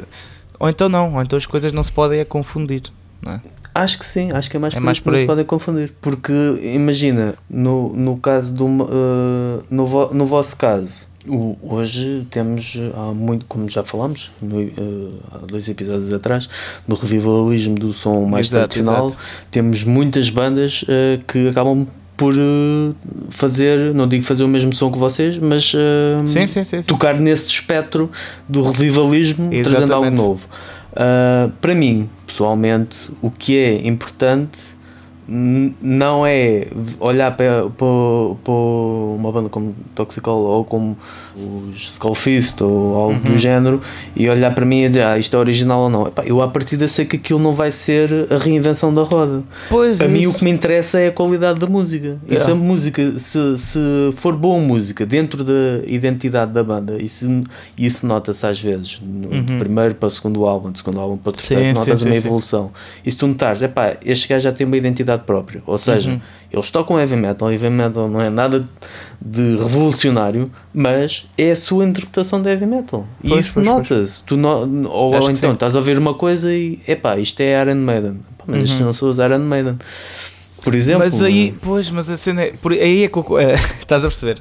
Ou então não, ou então as coisas não se podem é confundir, não é?
Acho que sim, acho que é mais,
É
por
mais por
se
aí.
podem confundir. Porque imagina, no, no caso do uh, no, vo- no vosso caso, hoje temos há muito, como já falámos no, uh, há dois episódios atrás, do revivalismo do som mais
Exato,
tradicional,
exato.
temos muitas bandas uh, que acabam por uh, fazer, não digo fazer o mesmo som que vocês, mas
Sim, sim, sim.
tocar nesse espectro do revivalismo, trazendo algo
Exatamente.
novo. Uh, para mim, pessoalmente, o que é importante não é olhar para, uma banda como Toxical ou como os Skullfist ou algo
Uhum.
do género e olhar para mim e dizer ah, isto é original ou não. Epá, eu à partida sei que aquilo não vai ser a reinvenção da roda.
Pois
A
é
mim
isso.
o que me interessa é a qualidade da música. E
Yeah.
se a música, se, se for boa música dentro da identidade da banda, e se, isso nota-se às vezes, no, de
Uhum.
primeiro para o segundo álbum, de segundo álbum para o terceiro,
Sim,
notas
sim,
uma
sim, sim.
evolução. E se tu notares, epá, este gajo já tem uma identidade própria, ou seja,
Uhum.
Eles tocam heavy metal, heavy metal não é nada de revolucionário, mas é a sua interpretação de heavy metal. E
Pois,
isso nota-se. No- ou, ou então estás a ouvir uma coisa e epá, isto é Iron Maiden. Epá, mas isto
Uhum.
não são os Iron Maiden. Por exemplo,
Mas aí, pois, mas a cena é, por, aí é que é, [LAUGHS] estás a perceber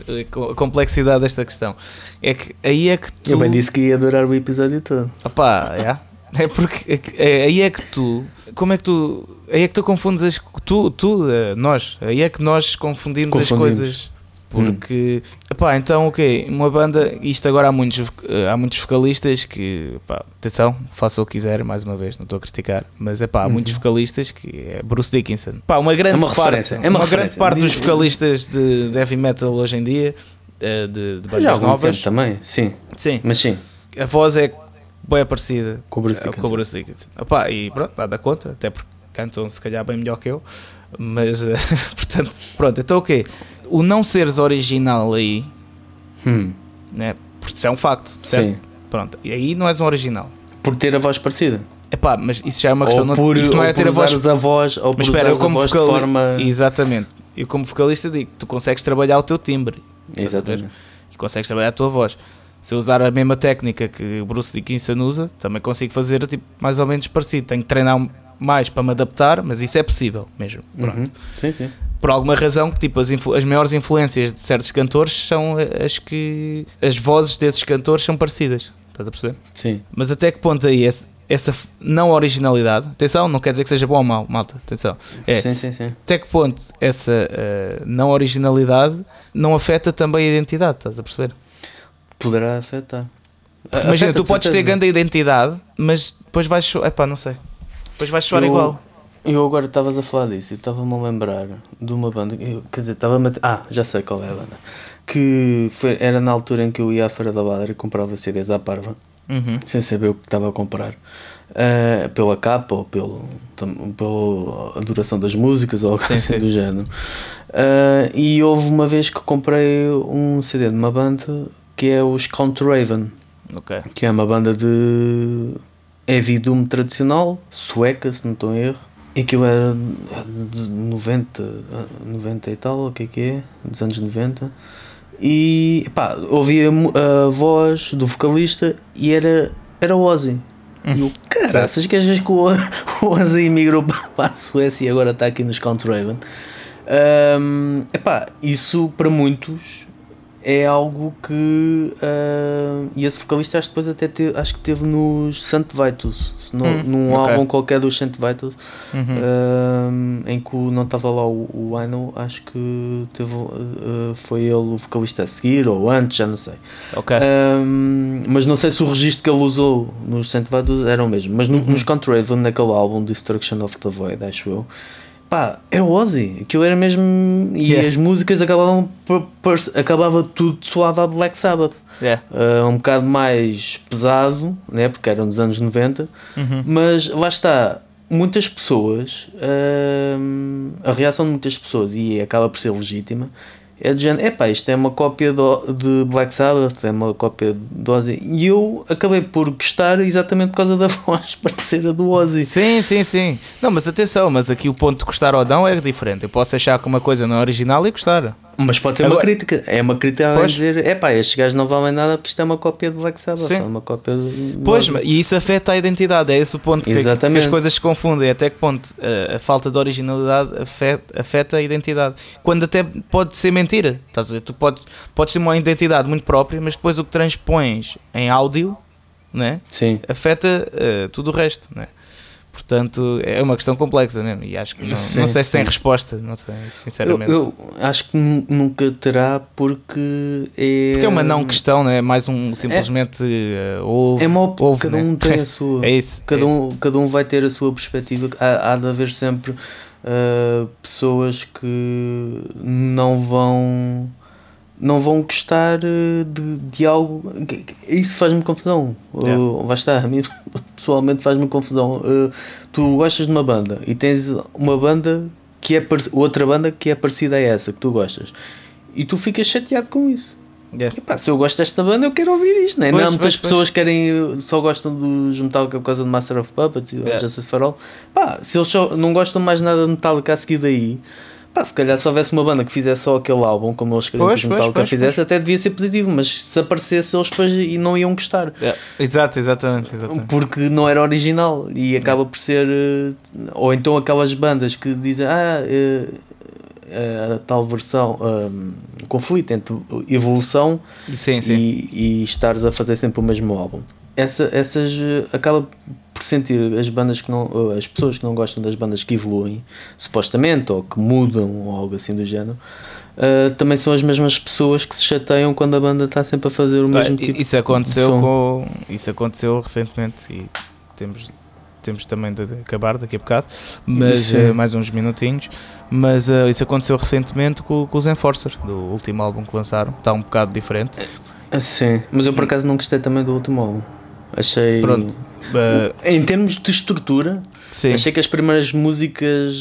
a complexidade desta questão. É que aí é que tu.
eu bem disse que ia adorar o episódio todo.
Opá, é. É porque é é- aí é que tu. Como é que tu. Aí é que tu confundes as. Tu, tu eh, nós. Aí é que nós confundimos, as
Confundimos.
coisas. Porque. Epá, então, ok. Uma banda. Isto agora há muitos, eh, há muitos vocalistas que. Epá, atenção, faça o que quiser, mais uma vez, não estou a criticar. Mas epá, há
Uhum.
muitos vocalistas que é Bruce Dickinson. Pá, uma grande
É uma
parte,
referência, é uma
grande
referência.
parte dos vocalistas de, de heavy metal hoje em dia. eh, De, de
Já
bandas
algum
novas.
também, sim.
Sim,
Mas sim,
a voz é bem parecida
com o Bruce
é, com o
Dickinson.
Bruce Dickinson. E pronto, nada contra, até porque cantam se calhar bem melhor que eu. Mas, eh, [LAUGHS] portanto, pronto, então o quê? O não seres original aí,
Hum,
né? Porque isso é um facto, certo?
sim.
Pronto, e aí não és um original.
Por ter a voz parecida.
Epá, mas isso já é uma questão.
ou
não,
por,
isso não é ter
por
a voz.
a voz, ou por
Mas espera, eu
usares a
como
voz de
vocali-
forma.
Exatamente. Eu como vocalista digo, tu consegues trabalhar o teu timbre
Exatamente.
e consegues trabalhar a tua voz. Se eu usar a mesma técnica que o Bruce Dickinson usa, também consigo fazer tipo, mais ou menos parecido. Tenho que treinar mais para me adaptar, mas isso é possível mesmo.
Uhum. Sim, sim.
Por alguma razão, que tipo, as, as maiores influências de certos cantores são as que as vozes desses cantores são parecidas. Estás a perceber?
Sim.
Mas até que ponto aí essa f- não originalidade, atenção, não quer dizer que seja bom ou mau, malta, atenção. É,
Sim, sim, sim.
até que ponto essa eh, não originalidade não afeta também a identidade, estás a perceber?
Poderá afetar.
Imagina,
Afeta,
tu
de
podes ter
certeza.
grande identidade, mas depois vais epá, não sei, depois vais soar
Eu-
igual.
Eu agora estavas a falar disso e estava-me a lembrar de uma banda. eu- quer dizer, estava-me a. Ah, já sei qual é a banda. Que foi, era na altura em que eu ia à Feira da Badra e comprava CDs à parva,
Uhum.
sem saber o que estava a comprar. Ah, pela capa ou pelo, pela duração das músicas ou algo
Sim,
assim
sim.
do género. Ah, e houve uma vez que comprei um CD de uma banda que é os Count Raven
Ok.
que é uma banda de heavy doom tradicional, sueca, se não estou em erro. E aquilo era de 90, ah, 90 e tal, o que é que é? Dos anos 90. E pá, ouvia a voz do vocalista e era, era o Ozzy. E eu, caraças, que às vezes que o, o [LAUGHS] Ozzy emigrou [LAUGHS] para a Suécia e agora está aqui nos Count Raven. Ahm, epá, isso para muitos é algo que ah, e esse vocalista acho que depois até teve, acho que teve nos Saint Vitus
Hum,
num
ok.
álbum qualquer dos Saint Vitus
Uhum.
ahm, em que não estava lá o, o acho que teve, ah, foi ele o vocalista a seguir ou antes, já não sei
ok.
Ahm, mas não sei se o registro que ele usou nos Saint Vitus era o mesmo. Mas no,
Uhum.
nos Count Raven, naquele álbum Destruction of the Void, acho eu, pá, era o Ozzy. Aquilo era mesmo. E
Yeah.
as músicas acabavam por, por- acabava tudo suave a Black Sabbath.
Yeah.
Ah, um bocado mais pesado, né, porque eram dos anos 90.
Uhum.
Mas lá está, muitas pessoas, hum, a reação de muitas pessoas, e acaba por ser legítima, é de género, epá, isto é uma cópia do, de Black Sabbath, é uma cópia do Ozzy. E eu acabei por gostar exatamente por causa da [LAUGHS] voz parecer a do Ozzy.
Sim, sim, sim. Não, mas atenção, mas aqui o ponto de gostar ou não é diferente. Eu posso achar que uma coisa não é original e gostar.
Mas pode ser uma
Agora-
crítica. É uma crítica a
Pois.
dizer: é pá, estes gajos não valem nada porque isto é uma cópia do Black Sabbath. É uma cópia de.
Pois, e isso afeta a identidade, é esse o ponto que, que as coisas se confundem. Até que ponto a, a falta de originalidade afeta, afeta a identidade. Quando até pode ser mentira. Estás a ver? Tu podes, podes ter uma identidade muito própria, mas depois o que transpões em áudio né,
Sim.
afeta eh, tudo o resto. Né? Portanto, é uma questão complexa mesmo. E acho que não,
Sim,
não sei se tem resposta, não sei,
Eu,
sinceramente.
eu acho que nu- nunca terá porque é.
Porque é uma não questão, né? é mais um simplesmente eh, ouve.
É uma
ouve,
cada
né?
um tem a [LAUGHS] sua.
É isso.
Cada
é isso.
um, cada um vai ter a sua perspectiva. Há, há de haver sempre ah, pessoas que não vão não vão gostar eh, de, de algo. Isso faz-me confusão.
Yeah.
Uh, vai estar, a mim [LAUGHS] pessoalmente faz-me confusão. Uh, tu gostas de uma banda e tens uma banda que é outra banda que é parecida a essa que tu gostas e tu ficas chateado com isso.
Yeah.
Epá, se eu gosto desta banda, eu quero ouvir isto, né?
Pois,
não, muitas
pois, pois.
pessoas querem, só gostam dos Metallica por causa de Master of Puppets e do
Yeah.
Justice for All. Pá, se eles só não gostam mais nada de Metallica a seguir daí, pá, se calhar se houvesse uma banda que fizesse só aquele álbum, como eles queriam
Pois,
que
pois,
Metallica
pois,
fizesse, até devia ser positivo, mas se aparecesse eles depois e não iam gostar.
Yeah. Exato, exatamente. exatamente.
Porque não era original e acaba por ser. eh, Ou então aquelas bandas que dizem, ah, eh, eh, a tal versão, eh, conflito entre evolução
Sim, sim.
e, e estares a fazer sempre o mesmo álbum. Essa, essas eh, acaba por sentir as bandas que não, eh, as pessoas que não gostam das bandas que evoluem, supostamente, ou que mudam, ou algo assim do género, eh, também são as mesmas pessoas que se chateiam quando a banda está sempre a fazer o mesmo
Ah,
tipo
isso aconteceu com isso aconteceu recentemente e temos temos também de acabar daqui a bocado mas eh, mais uns minutinhos. Mas eh, isso aconteceu recentemente com, com os Enforcer do último álbum que lançaram está um bocado diferente.
Sim, mas eu por acaso não gostei também do último álbum. Achei.
pronto eh,
Em termos de estrutura,
sim
achei que as primeiras músicas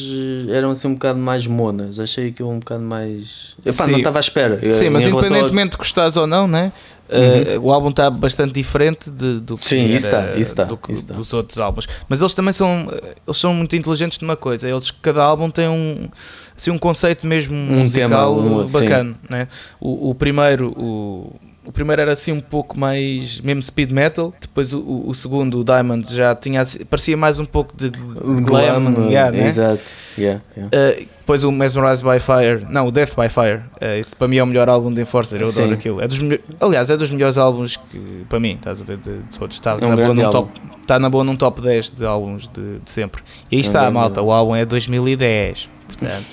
eh, eram assim um bocado mais monas. Achei aquilo um bocado mais. Epá,
Sim.
não estava à espera.
Sim, mas
em ao-
independentemente de gostares ou não, né? eh, o álbum está bastante diferente de, do que
Sim,
era,
isso tá, isso tá,
do que-
isso tá.
dos outros álbuns. Mas eles também são, eh, eles são muito inteligentes numa coisa. Eles cada álbum tem um, assim, um conceito mesmo musical
tema, um, sim.
bacana, né? O, o primeiro, o, o primeiro era assim um pouco mais mesmo speed metal. Depois o, o, segundo, o Diamond, já tinha assim- parecia mais um pouco de glam,
glam,
yeah, né?
Exato. Yeah, yeah.
Uh, depois o Mesmerized by Fire, não, o Death by Fire. Uh, esse para mim é o melhor álbum de Enforcer, eu adoro
Sim.
aquilo. É dos aliás, é dos melhores álbuns que, para mim, estás a ver, de, de todos. Está,
É um
na boa num top, está na boa num top 10 de álbuns de, de sempre. E aí
É um
está,
grande
malta,
álbum.
o álbum é 2010. Portanto,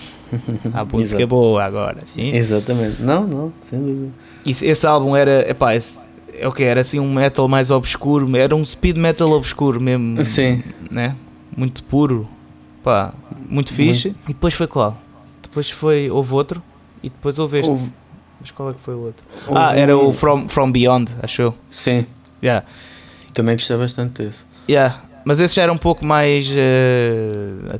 a [LAUGHS] música
Exato.
boa agora, sim.
Exatamente. Não, não, sem dúvida.
Esse, esse álbum era, epá, esse, é o que era assim um metal mais obscuro, era um speed metal obscuro mesmo,
Sim.
né? Muito puro, pá, muito fixe. E depois foi qual? Depois foi, houve outro e depois houve este.
Houve-
Mas qual é que foi o outro?
houve
ah, era o From, From Beyond, acho eu.
Sim,
Yeah.
também gostei bastante desse.
Yeah. Mas esse já era um pouco mais. eh,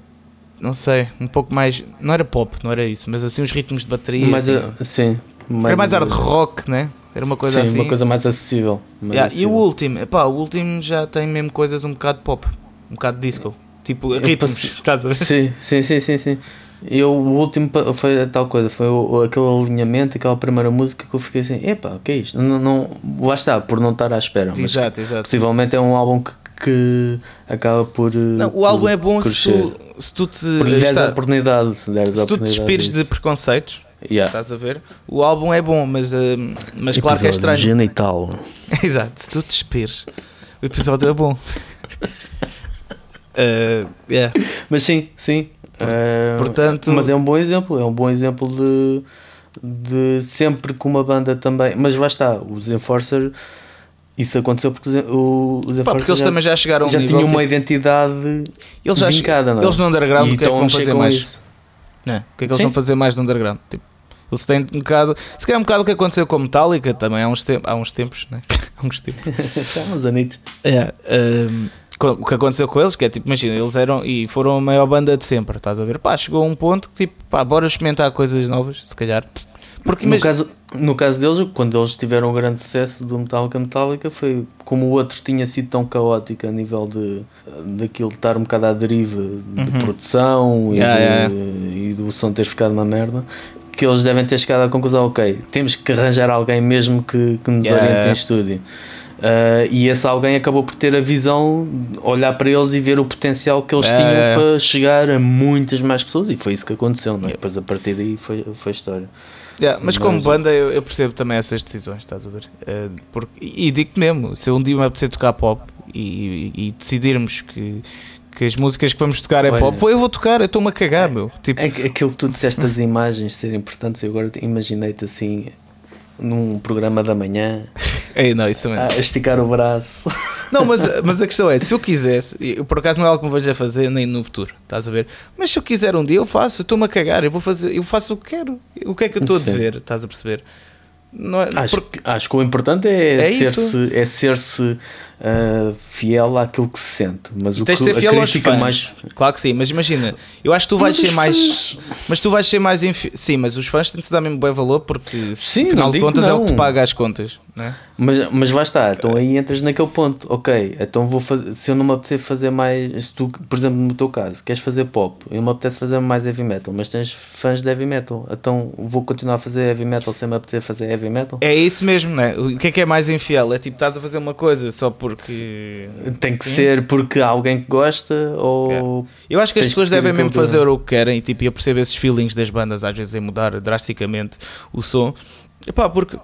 não sei, um pouco mais. Não era pop, não era isso, mas assim os ritmos de bateria.
Mas,
assim,
uh, sim.
era mais hard rock, né? Era uma coisa
sim,
assim.
uma coisa mais acessível. mais
Yeah, E o
acessível.
último, epá, o último já tem mesmo coisas um bocado pop, um bocado disco. Tipo, ritmos,
passe- [LAUGHS]
estás a ver?
Sim, sim, sim, sim, sim. Eu, o último foi a tal coisa, foi o, aquele alinhamento, aquela primeira música que eu fiquei assim, epá, o que é isto? Não, não, lá está, por não estar à espera,
Exato, exato.
possivelmente é um álbum que, que acaba por. eh,
Não, o álbum é bom se tu, se tu te.
Por lhe deres
está-
a oportunidade, se deres a
se tu te despires de
disso.
preconceitos,
Yeah.
estás a ver? O álbum é bom, mas, eh, mas claro que é estranho.
Genital. [LAUGHS]
Exato, se tu te despires, o episódio é bom. [LAUGHS] Eh, yeah.
Mas sim, sim. Eh,
portanto-
Mas é um bom exemplo, é um bom exemplo de, de sempre que uma banda também. Mas lá está, os Enforcer. Isso aconteceu porque os, o- os
Pá, porque eles
já,
também já chegaram a um
já
nível.
tinham uma
tipo,
identidade
eles já
vincada, não é?
Eles no underground, o que é que
estão a
vão fazer mais?
isso.
Não, o que é que eles
Sim.
vão fazer mais no underground? Tipo, eles têm um bocado. Se calhar é um bocado o que aconteceu com Metallica também há uns, tem- há uns tempos, né? [LAUGHS] há uns tempos. [LAUGHS]
Há uns anitos.
É, um, co- o que aconteceu com eles, que é tipo, imagina, eles eram e foram a maior banda de sempre, estás a ver? Pá, chegou a um ponto que tipo, pá, bora experimentar coisas novas, se calhar. Porque
No caso, no caso deles, quando eles tiveram o grande sucesso do Metallica Metallica, foi como o outro tinha sido tão caótico a nível de daquilo de estar um bocado à deriva de
Uhum.
produção e,
Yeah,
e do som ter ficado uma merda, que eles devem ter chegado à conclusão: ok, temos que arranjar alguém mesmo que, que nos
Yeah.
oriente em estúdio. Uh, e esse alguém acabou por ter a visão, olhar para eles e ver o potencial que eles
É.
tinham para chegar a muitas mais pessoas, e foi isso que aconteceu. Não é?
Yeah.
Depois, a partir daí, foi, foi história.
Yeah, mas como
Mas-
banda eu, eu percebo também essas decisões, estás a ver? Eh, porque, e digo-te mesmo, se um dia me apetecer tocar pop e, e- e decidirmos que, que as músicas que vamos tocar é
Olha.
pop, eu vou tocar, eu estou-me a cagar, meu. Tipo,
É Aquilo que tu disseste das imagens serem importantes, eu agora imaginei-te assim num programa da manhã [LAUGHS]
ei, não, isso também.
a esticar o braço. [LAUGHS]
Não, mas, mas a questão é, se eu quisesse, eu por acaso não é algo que me vejo a fazer nem no futuro, estás a ver? Mas se eu quiser um dia, eu faço, eu estou-me a cagar, eu vou fazer, eu faço o que quero. O que é que eu estou a dizer, estás a perceber? É,
Acho,
porque-
que, acho que o importante é,
É isso.
ser-se é ser-se ah, fiel àquilo que se sente. Mas
E
o
tens
que
de ser fiel aos fãs.
mais.
Claro que sim, mas imagina, eu acho que tu vais
Mas
ser mais.
fãs-
Mas tu vais ser mais. Infi... Sim, mas os fãs têm de se dar mesmo bom valor porque,
Sim,
afinal
não
de contas, é o que te
não.
paga as contas. Né?
Mas, mas lá está, então aí entras naquele ponto, ok, então vou fazer, se eu não me apetecer fazer mais, se tu, por exemplo, no teu caso, queres fazer pop, eu me apetece fazer mais heavy metal, mas tens fãs de heavy metal, então vou continuar a fazer heavy metal sem me apetecer fazer heavy metal?
É isso mesmo, né? O que é que é mais infiel? É tipo, estás a fazer uma coisa só porque.
Tem que
Sim.
ser porque há alguém que gosta ou.
Eu acho que as
que
pessoas devem mesmo
que-
fazer o que querem e tipo, eu percebo esses feelings das bandas às vezes em mudar drasticamente o som. Epá, porque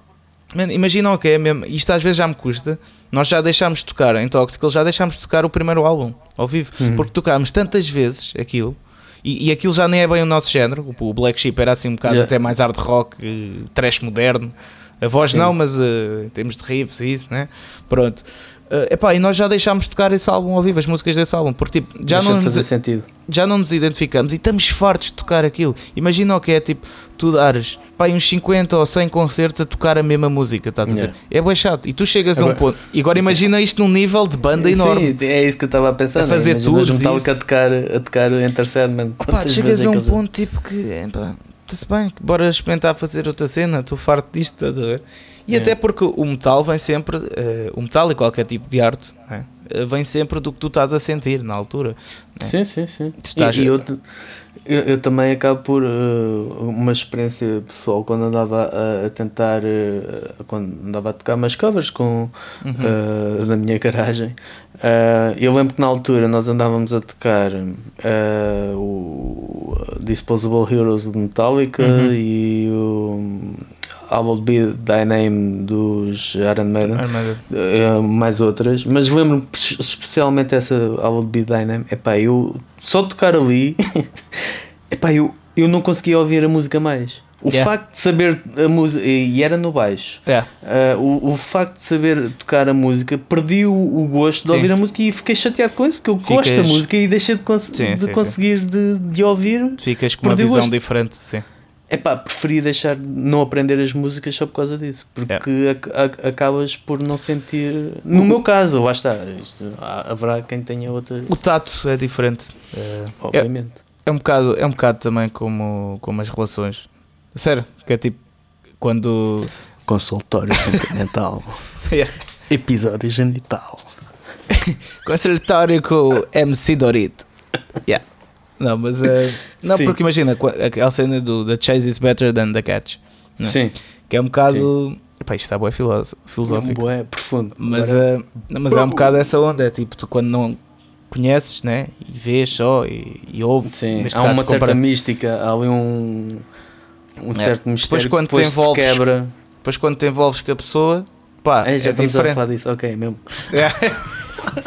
man, imagina o que é mesmo, isto às vezes já me custa. Nós já deixámos de tocar em Toxical, já deixámos de tocar o primeiro álbum ao vivo,
Uhum.
porque tocámos tantas vezes aquilo. E, e aquilo já nem é bem o nosso género. O, Black Sheep era assim um bocado
Já.
até mais hard rock, eh, trash moderno. A voz
Sim.
não, mas eh, em termos de riffs e isso, né? Pronto. Eh, epá, e nós já deixámos de tocar esse álbum ao vivo, as músicas desse álbum, porque tipo, já
Deixa
não nos-
sentido.
já não nos identificamos e estamos fartos de tocar aquilo. Imagina o que é tipo, tu dares pá, uns 50 ou 100 concertos a tocar a mesma música, estás a ver?
Yeah.
É bem chato. E tu chegas a um
Agora-
ponto. E agora imagina isto num nível de banda enorme.
Sim, é isso que eu estava a pensar.
A fazer
né? Os Metallica a tocar, a tocar Enter Sandman.
Pá, chegas a
é
um ponto tipo que, é, pá, está-se bem, bora experimentar fazer outra cena, estou farto disto, estás a ver? E
É.
até porque o metal vem sempre, eh, o metal e qualquer tipo de arte, né, vem sempre do que tu estás a sentir na altura. né?
Sim, sim, sim.
Tu estás-
E, e eu, eu, eu também acabo por uh, uma experiência pessoal quando andava a, a tentar, uh, quando andava a tocar umas covers com,
Uhum.
uh, na minha garagem. Eu lembro que na altura nós andávamos a tocar o Disposable Heroes de Metallica
Uhum.
e o I Will Be Thy Name dos Iron Maiden. Uh, mais outras, mas lembro-me espe- especialmente essa I Will Be Thy Name. Epá, eu só tocar ali, [LAUGHS] epá, eu, eu não conseguia ouvir a música mais. O
Yeah.
facto de saber a música, e era no baixo,
É.
uh, o, o facto de saber tocar a música, perdi o, o gosto de
Sim.
ouvir a música e fiquei chateado com isso, porque eu gosto da
Ficas-
música e deixei de, cons-
Sim,
de
sim,
conseguir De, de ouvir.
Ficas com uma visão diferente, sim.
Epá, preferi deixar não aprender as músicas só por causa disso, porque ac- acabas por não sentir. No meu caso, lá está, isto, há- haverá quem tenha outra,
O tato é diferente. É,
obviamente.
é um bocado, é um bocado também como, como as relações. Sério, que é tipo quando.
Consultório sentimental, [LAUGHS]
Yeah.
episódio genital. [LAUGHS]
Consultório com o MC Dorito. Yeah. Não, mas. eh, [LAUGHS] não,
Sim.
porque imagina aquela cena do The Chase is better than the catch. Não.
Sim,
Que é um bocado. Epá, isto está bem filosófico.
é profundo.
Mas,
Agora,
eh, não, mas é um bocado essa onda. É tipo, tu quando não conheces, né? E vês só e, e ouves.
sim, há uma certa
compara-
mística, há ali um, um certo mistério
quando
que depois
te envolves-
se quebra.
Depois quando te envolves com a pessoa, pá,
É,
é,
já estamos a
diferente.
falar disso, ok, mesmo.
É.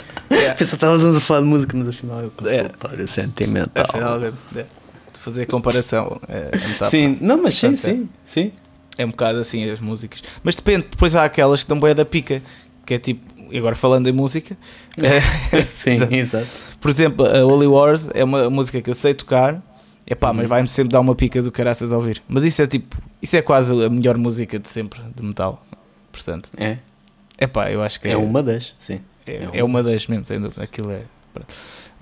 [LAUGHS] [LAUGHS]
Pensei que estávamos a falar de música, mas afinal é o consultório sentimental.
Afinal, é, é, de fazer comparação. É, é.
Sim, não, mas sim,
é.
sim, sim.
é um bocado assim as músicas. Mas depende, depois há aquelas que dão boia da pica, que é tipo, e agora falando em música, [LAUGHS] é,
Sim,
Exato. por exemplo, a Holy Wars é uma música que eu sei tocar, epá,
Uhum.
mas vai-me sempre dar uma pica do caraças a ouvir. Mas isso é tipo, isso é quase a melhor música de sempre, de metal. Portanto,
É,
epá, eu acho que
é uma das, sim.
É,
É
é uma das mesmo, sem dúvida. Aquilo é. pronto.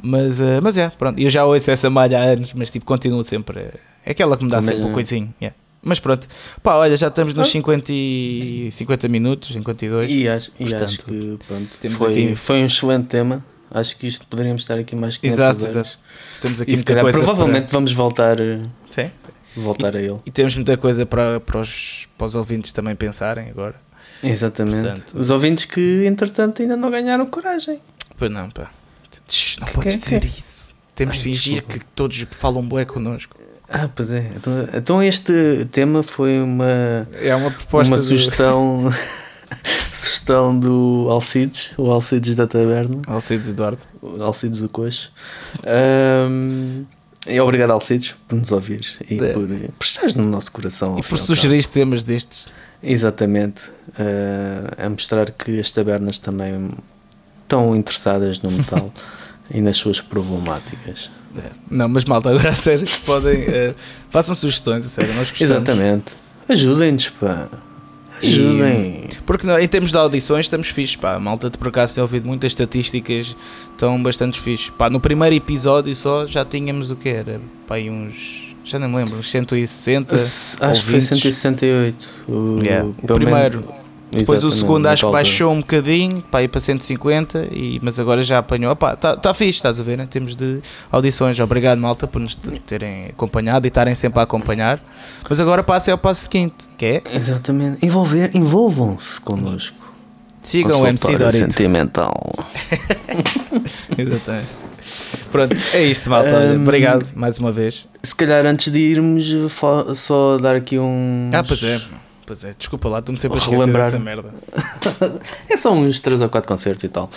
Mas, eh, mas é, pronto. Eu já ouço essa malha há anos, mas tipo, continuo sempre. É aquela que me dá sempre um
eh,
coisinho. yeah. Mas pronto. Pá, olha, já estamos nos
Ah.
50, e 50 minutos, 52.
E acho, e
Portanto,
acho que pronto,
temos
foi,
aqui-
foi um excelente tema. Acho que isto poderíamos estar aqui mais 500
exato,
anos.
exato. Temos aqui
E se
muita
calhar,
coisa.
provavelmente vamos voltar. eh,
para- Sim.
voltar a ele.
E temos muita coisa para, para, os, para os ouvintes também pensarem agora.
Exatamente.
Portanto-
Os ouvintes que, entretanto, ainda não ganharam coragem.
Pois não, pá. Não
Que
podes
é?
dizer isso. Temos de
Ai,
fingir
desculpa.
que todos falam bué connosco.
Ah, pois é. Então, então este tema foi uma,
É uma proposta
uma
do-
sugestão, [LAUGHS] sugestão do Alcides, o Alcides da Taberna,
Alcides Eduardo.
o Alcides do Coxo. Ahm, e obrigado, Alcides, por nos ouvires e
É.
por, por estares no nosso coração.
E por sugerir temas destes.
Exatamente. ah, a mostrar que as tabernas também estão interessadas no metal [LAUGHS] e nas suas problemáticas.
Não, mas malta, agora a sério, podem. eh, façam sugestões, a sério, nós gostamos.
Exatamente. Ajudem-nos, pá.
E-
Ajudem.
Porque não, em termos de audições estamos fixe, pá. A malta de por acaso tem ouvido muitas estatísticas, estão bastante fixe. Pá, no primeiro episódio só já tínhamos o que era? Pá, aí uns. Já não me lembro, uns 160.
Acho que foi
ouvintes.
168. O,
Yeah, o primeiro.
menos-
Depois o segundo acho que baixou um bocadinho, para ir para 150, e, mas agora já apanhou. Está tá fixe, estás a ver, em termos de audições. Obrigado, malta, por nos terem acompanhado e estarem sempre a acompanhar. Mas agora passa é o passo seguinte, que é
Exatamente. Envolver, envolvam-se connosco.
sigam o MC Dorito.
sentimental. [LAUGHS] [LAUGHS]
Exatamente. Pronto, é isto, malta.
Hum,
obrigado mais uma vez.
Se calhar antes de irmos, só dar aqui um.
Ah, pois é. Pois é, desculpa lá, estou-me sempre a esquecer
Relembrar.
dessa merda. [LAUGHS]
É só uns 3 ou 4 concertos e tal.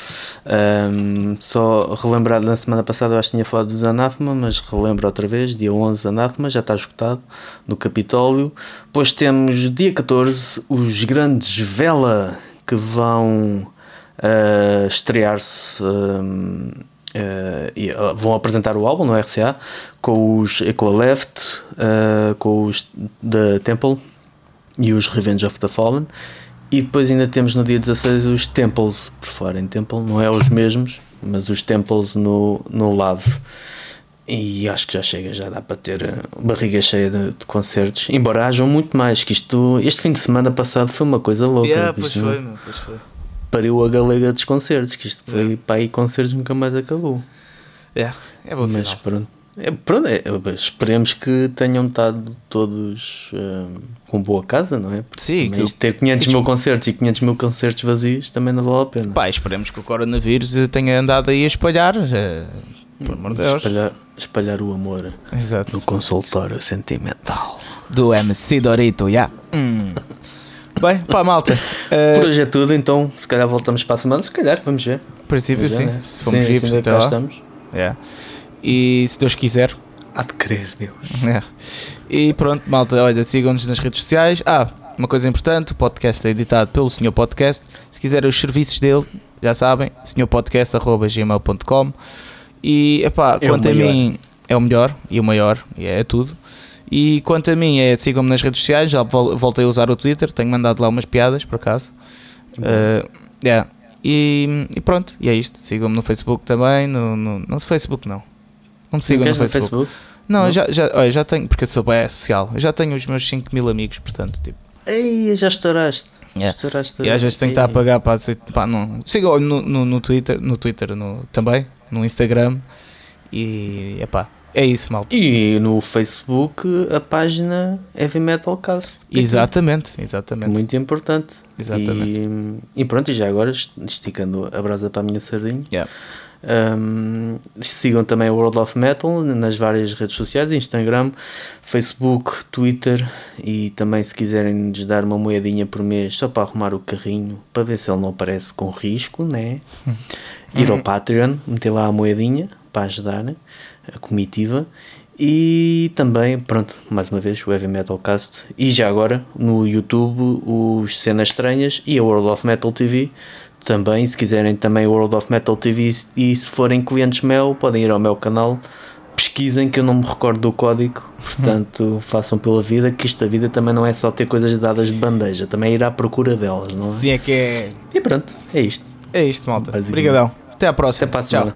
Ahm, só relembrar, na semana passada eu acho que tinha falado dos Anathema, mas relembro outra vez, dia 11 Anathema, já está esgotado no Capitólio. Depois temos dia 14 os grandes Vela que vão ah, estrear-se. ahm, ah, vão apresentar o álbum no RCA com os com a Left, ah, com os da Temple e os Revenge of the Fallen. E depois ainda temos no dia 16 os Temples por fora. Em Temple não é os mesmos, mas os Temples no, no Lave. E acho que já chega, já dá para ter barriga cheia de, de concertos. Embora hajam muito mais, que isto, este fim de semana passado foi uma coisa louca.
Yeah, pois foi, meu, pois foi.
Pariu a galega dos concertos, que isto foi
Yeah.
para aí concertos nunca mais acabou.
É, é bom
Mas
sinal.
pronto. É, pronto é, esperemos que tenham estado todos eh, com boa casa, não é? Porque
Sim, que-
ter 500 mil concertos e 500 mil concertos vazios também não vale a pena.
Pá, esperemos que o coronavírus tenha andado aí a espalhar. eh, Pelo amor de Deus.
espalhar, espalhar o amor
Exato.
no consultório sentimental.
Do MC Dorito, já. [LAUGHS] Hum. Bem, pá, malta. eh,
Por hoje é tudo, então se calhar voltamos para a semana, se calhar, vamos ver.
a princípio, sim.
né?
Se formos vivos
cá
lá.
estamos.
Yeah. E se Deus quiser.
Há de querer, Deus.
É. E pronto, malta, olha, sigam-nos nas redes sociais. Ah, uma coisa importante, o podcast é editado pelo Senhor Podcast. Se quiserem os serviços dele, já sabem, senhorpodcast.gmail.com E, epá,
É
quanto a mim, é o melhor e o maior, e é tudo. E quanto a mim, é sigam-me nas redes sociais, já vol- voltei a usar o Twitter, tenho mandado lá umas piadas, por acaso. Uh, yeah. e, e pronto, e é isto. Sigam-me no Facebook também, no, no, não no Facebook não. Não me sigam no
Queres
Facebook. Não,
Não?
Já, já, olha, já tenho, porque eu sou bem social. Eu já tenho os meus 5 mil amigos, portanto, tipo.
Ei, já estouraste.
Yeah.
Estouraste.
E às vezes tenho que estar a pagar para aceitar. Pá, não. Sigam no, no, no Twitter, no Twitter no, também, no Instagram. E epá, é isso, malta.
E no Facebook a página Heavy Metal Cast.
Exatamente, exatamente.
Muito importante.
Exatamente.
E, e pronto, e já agora, esticando a brasa para a minha sardinha,
Yeah.
um, sigam também o World of Metal nas várias redes sociais, Instagram, Facebook, Twitter e também se quiserem nos dar uma moedinha por mês só para arrumar o carrinho, para ver se ele não aparece com risco, né? [LAUGHS] Ir ao Patreon, meter lá a moedinha para ajudar né? A comitiva. E também, pronto, mais uma vez, o Heavy Metal Cast. E já agora, no YouTube, os Cenas Estranhas e a World of Metal TV. Também, se quiserem também o World of Metal TV e se forem clientes meu, podem ir ao meu canal, pesquisem que eu não me recordo do código, portanto façam pela vida, que isto da vida também não é só ter coisas dadas de bandeja, também é ir à procura delas, não é?
Sim, é que é.
E pronto, é isto.
É isto, malta. Obrigadão. Até à próxima.
Até para a
Tchau.
semana.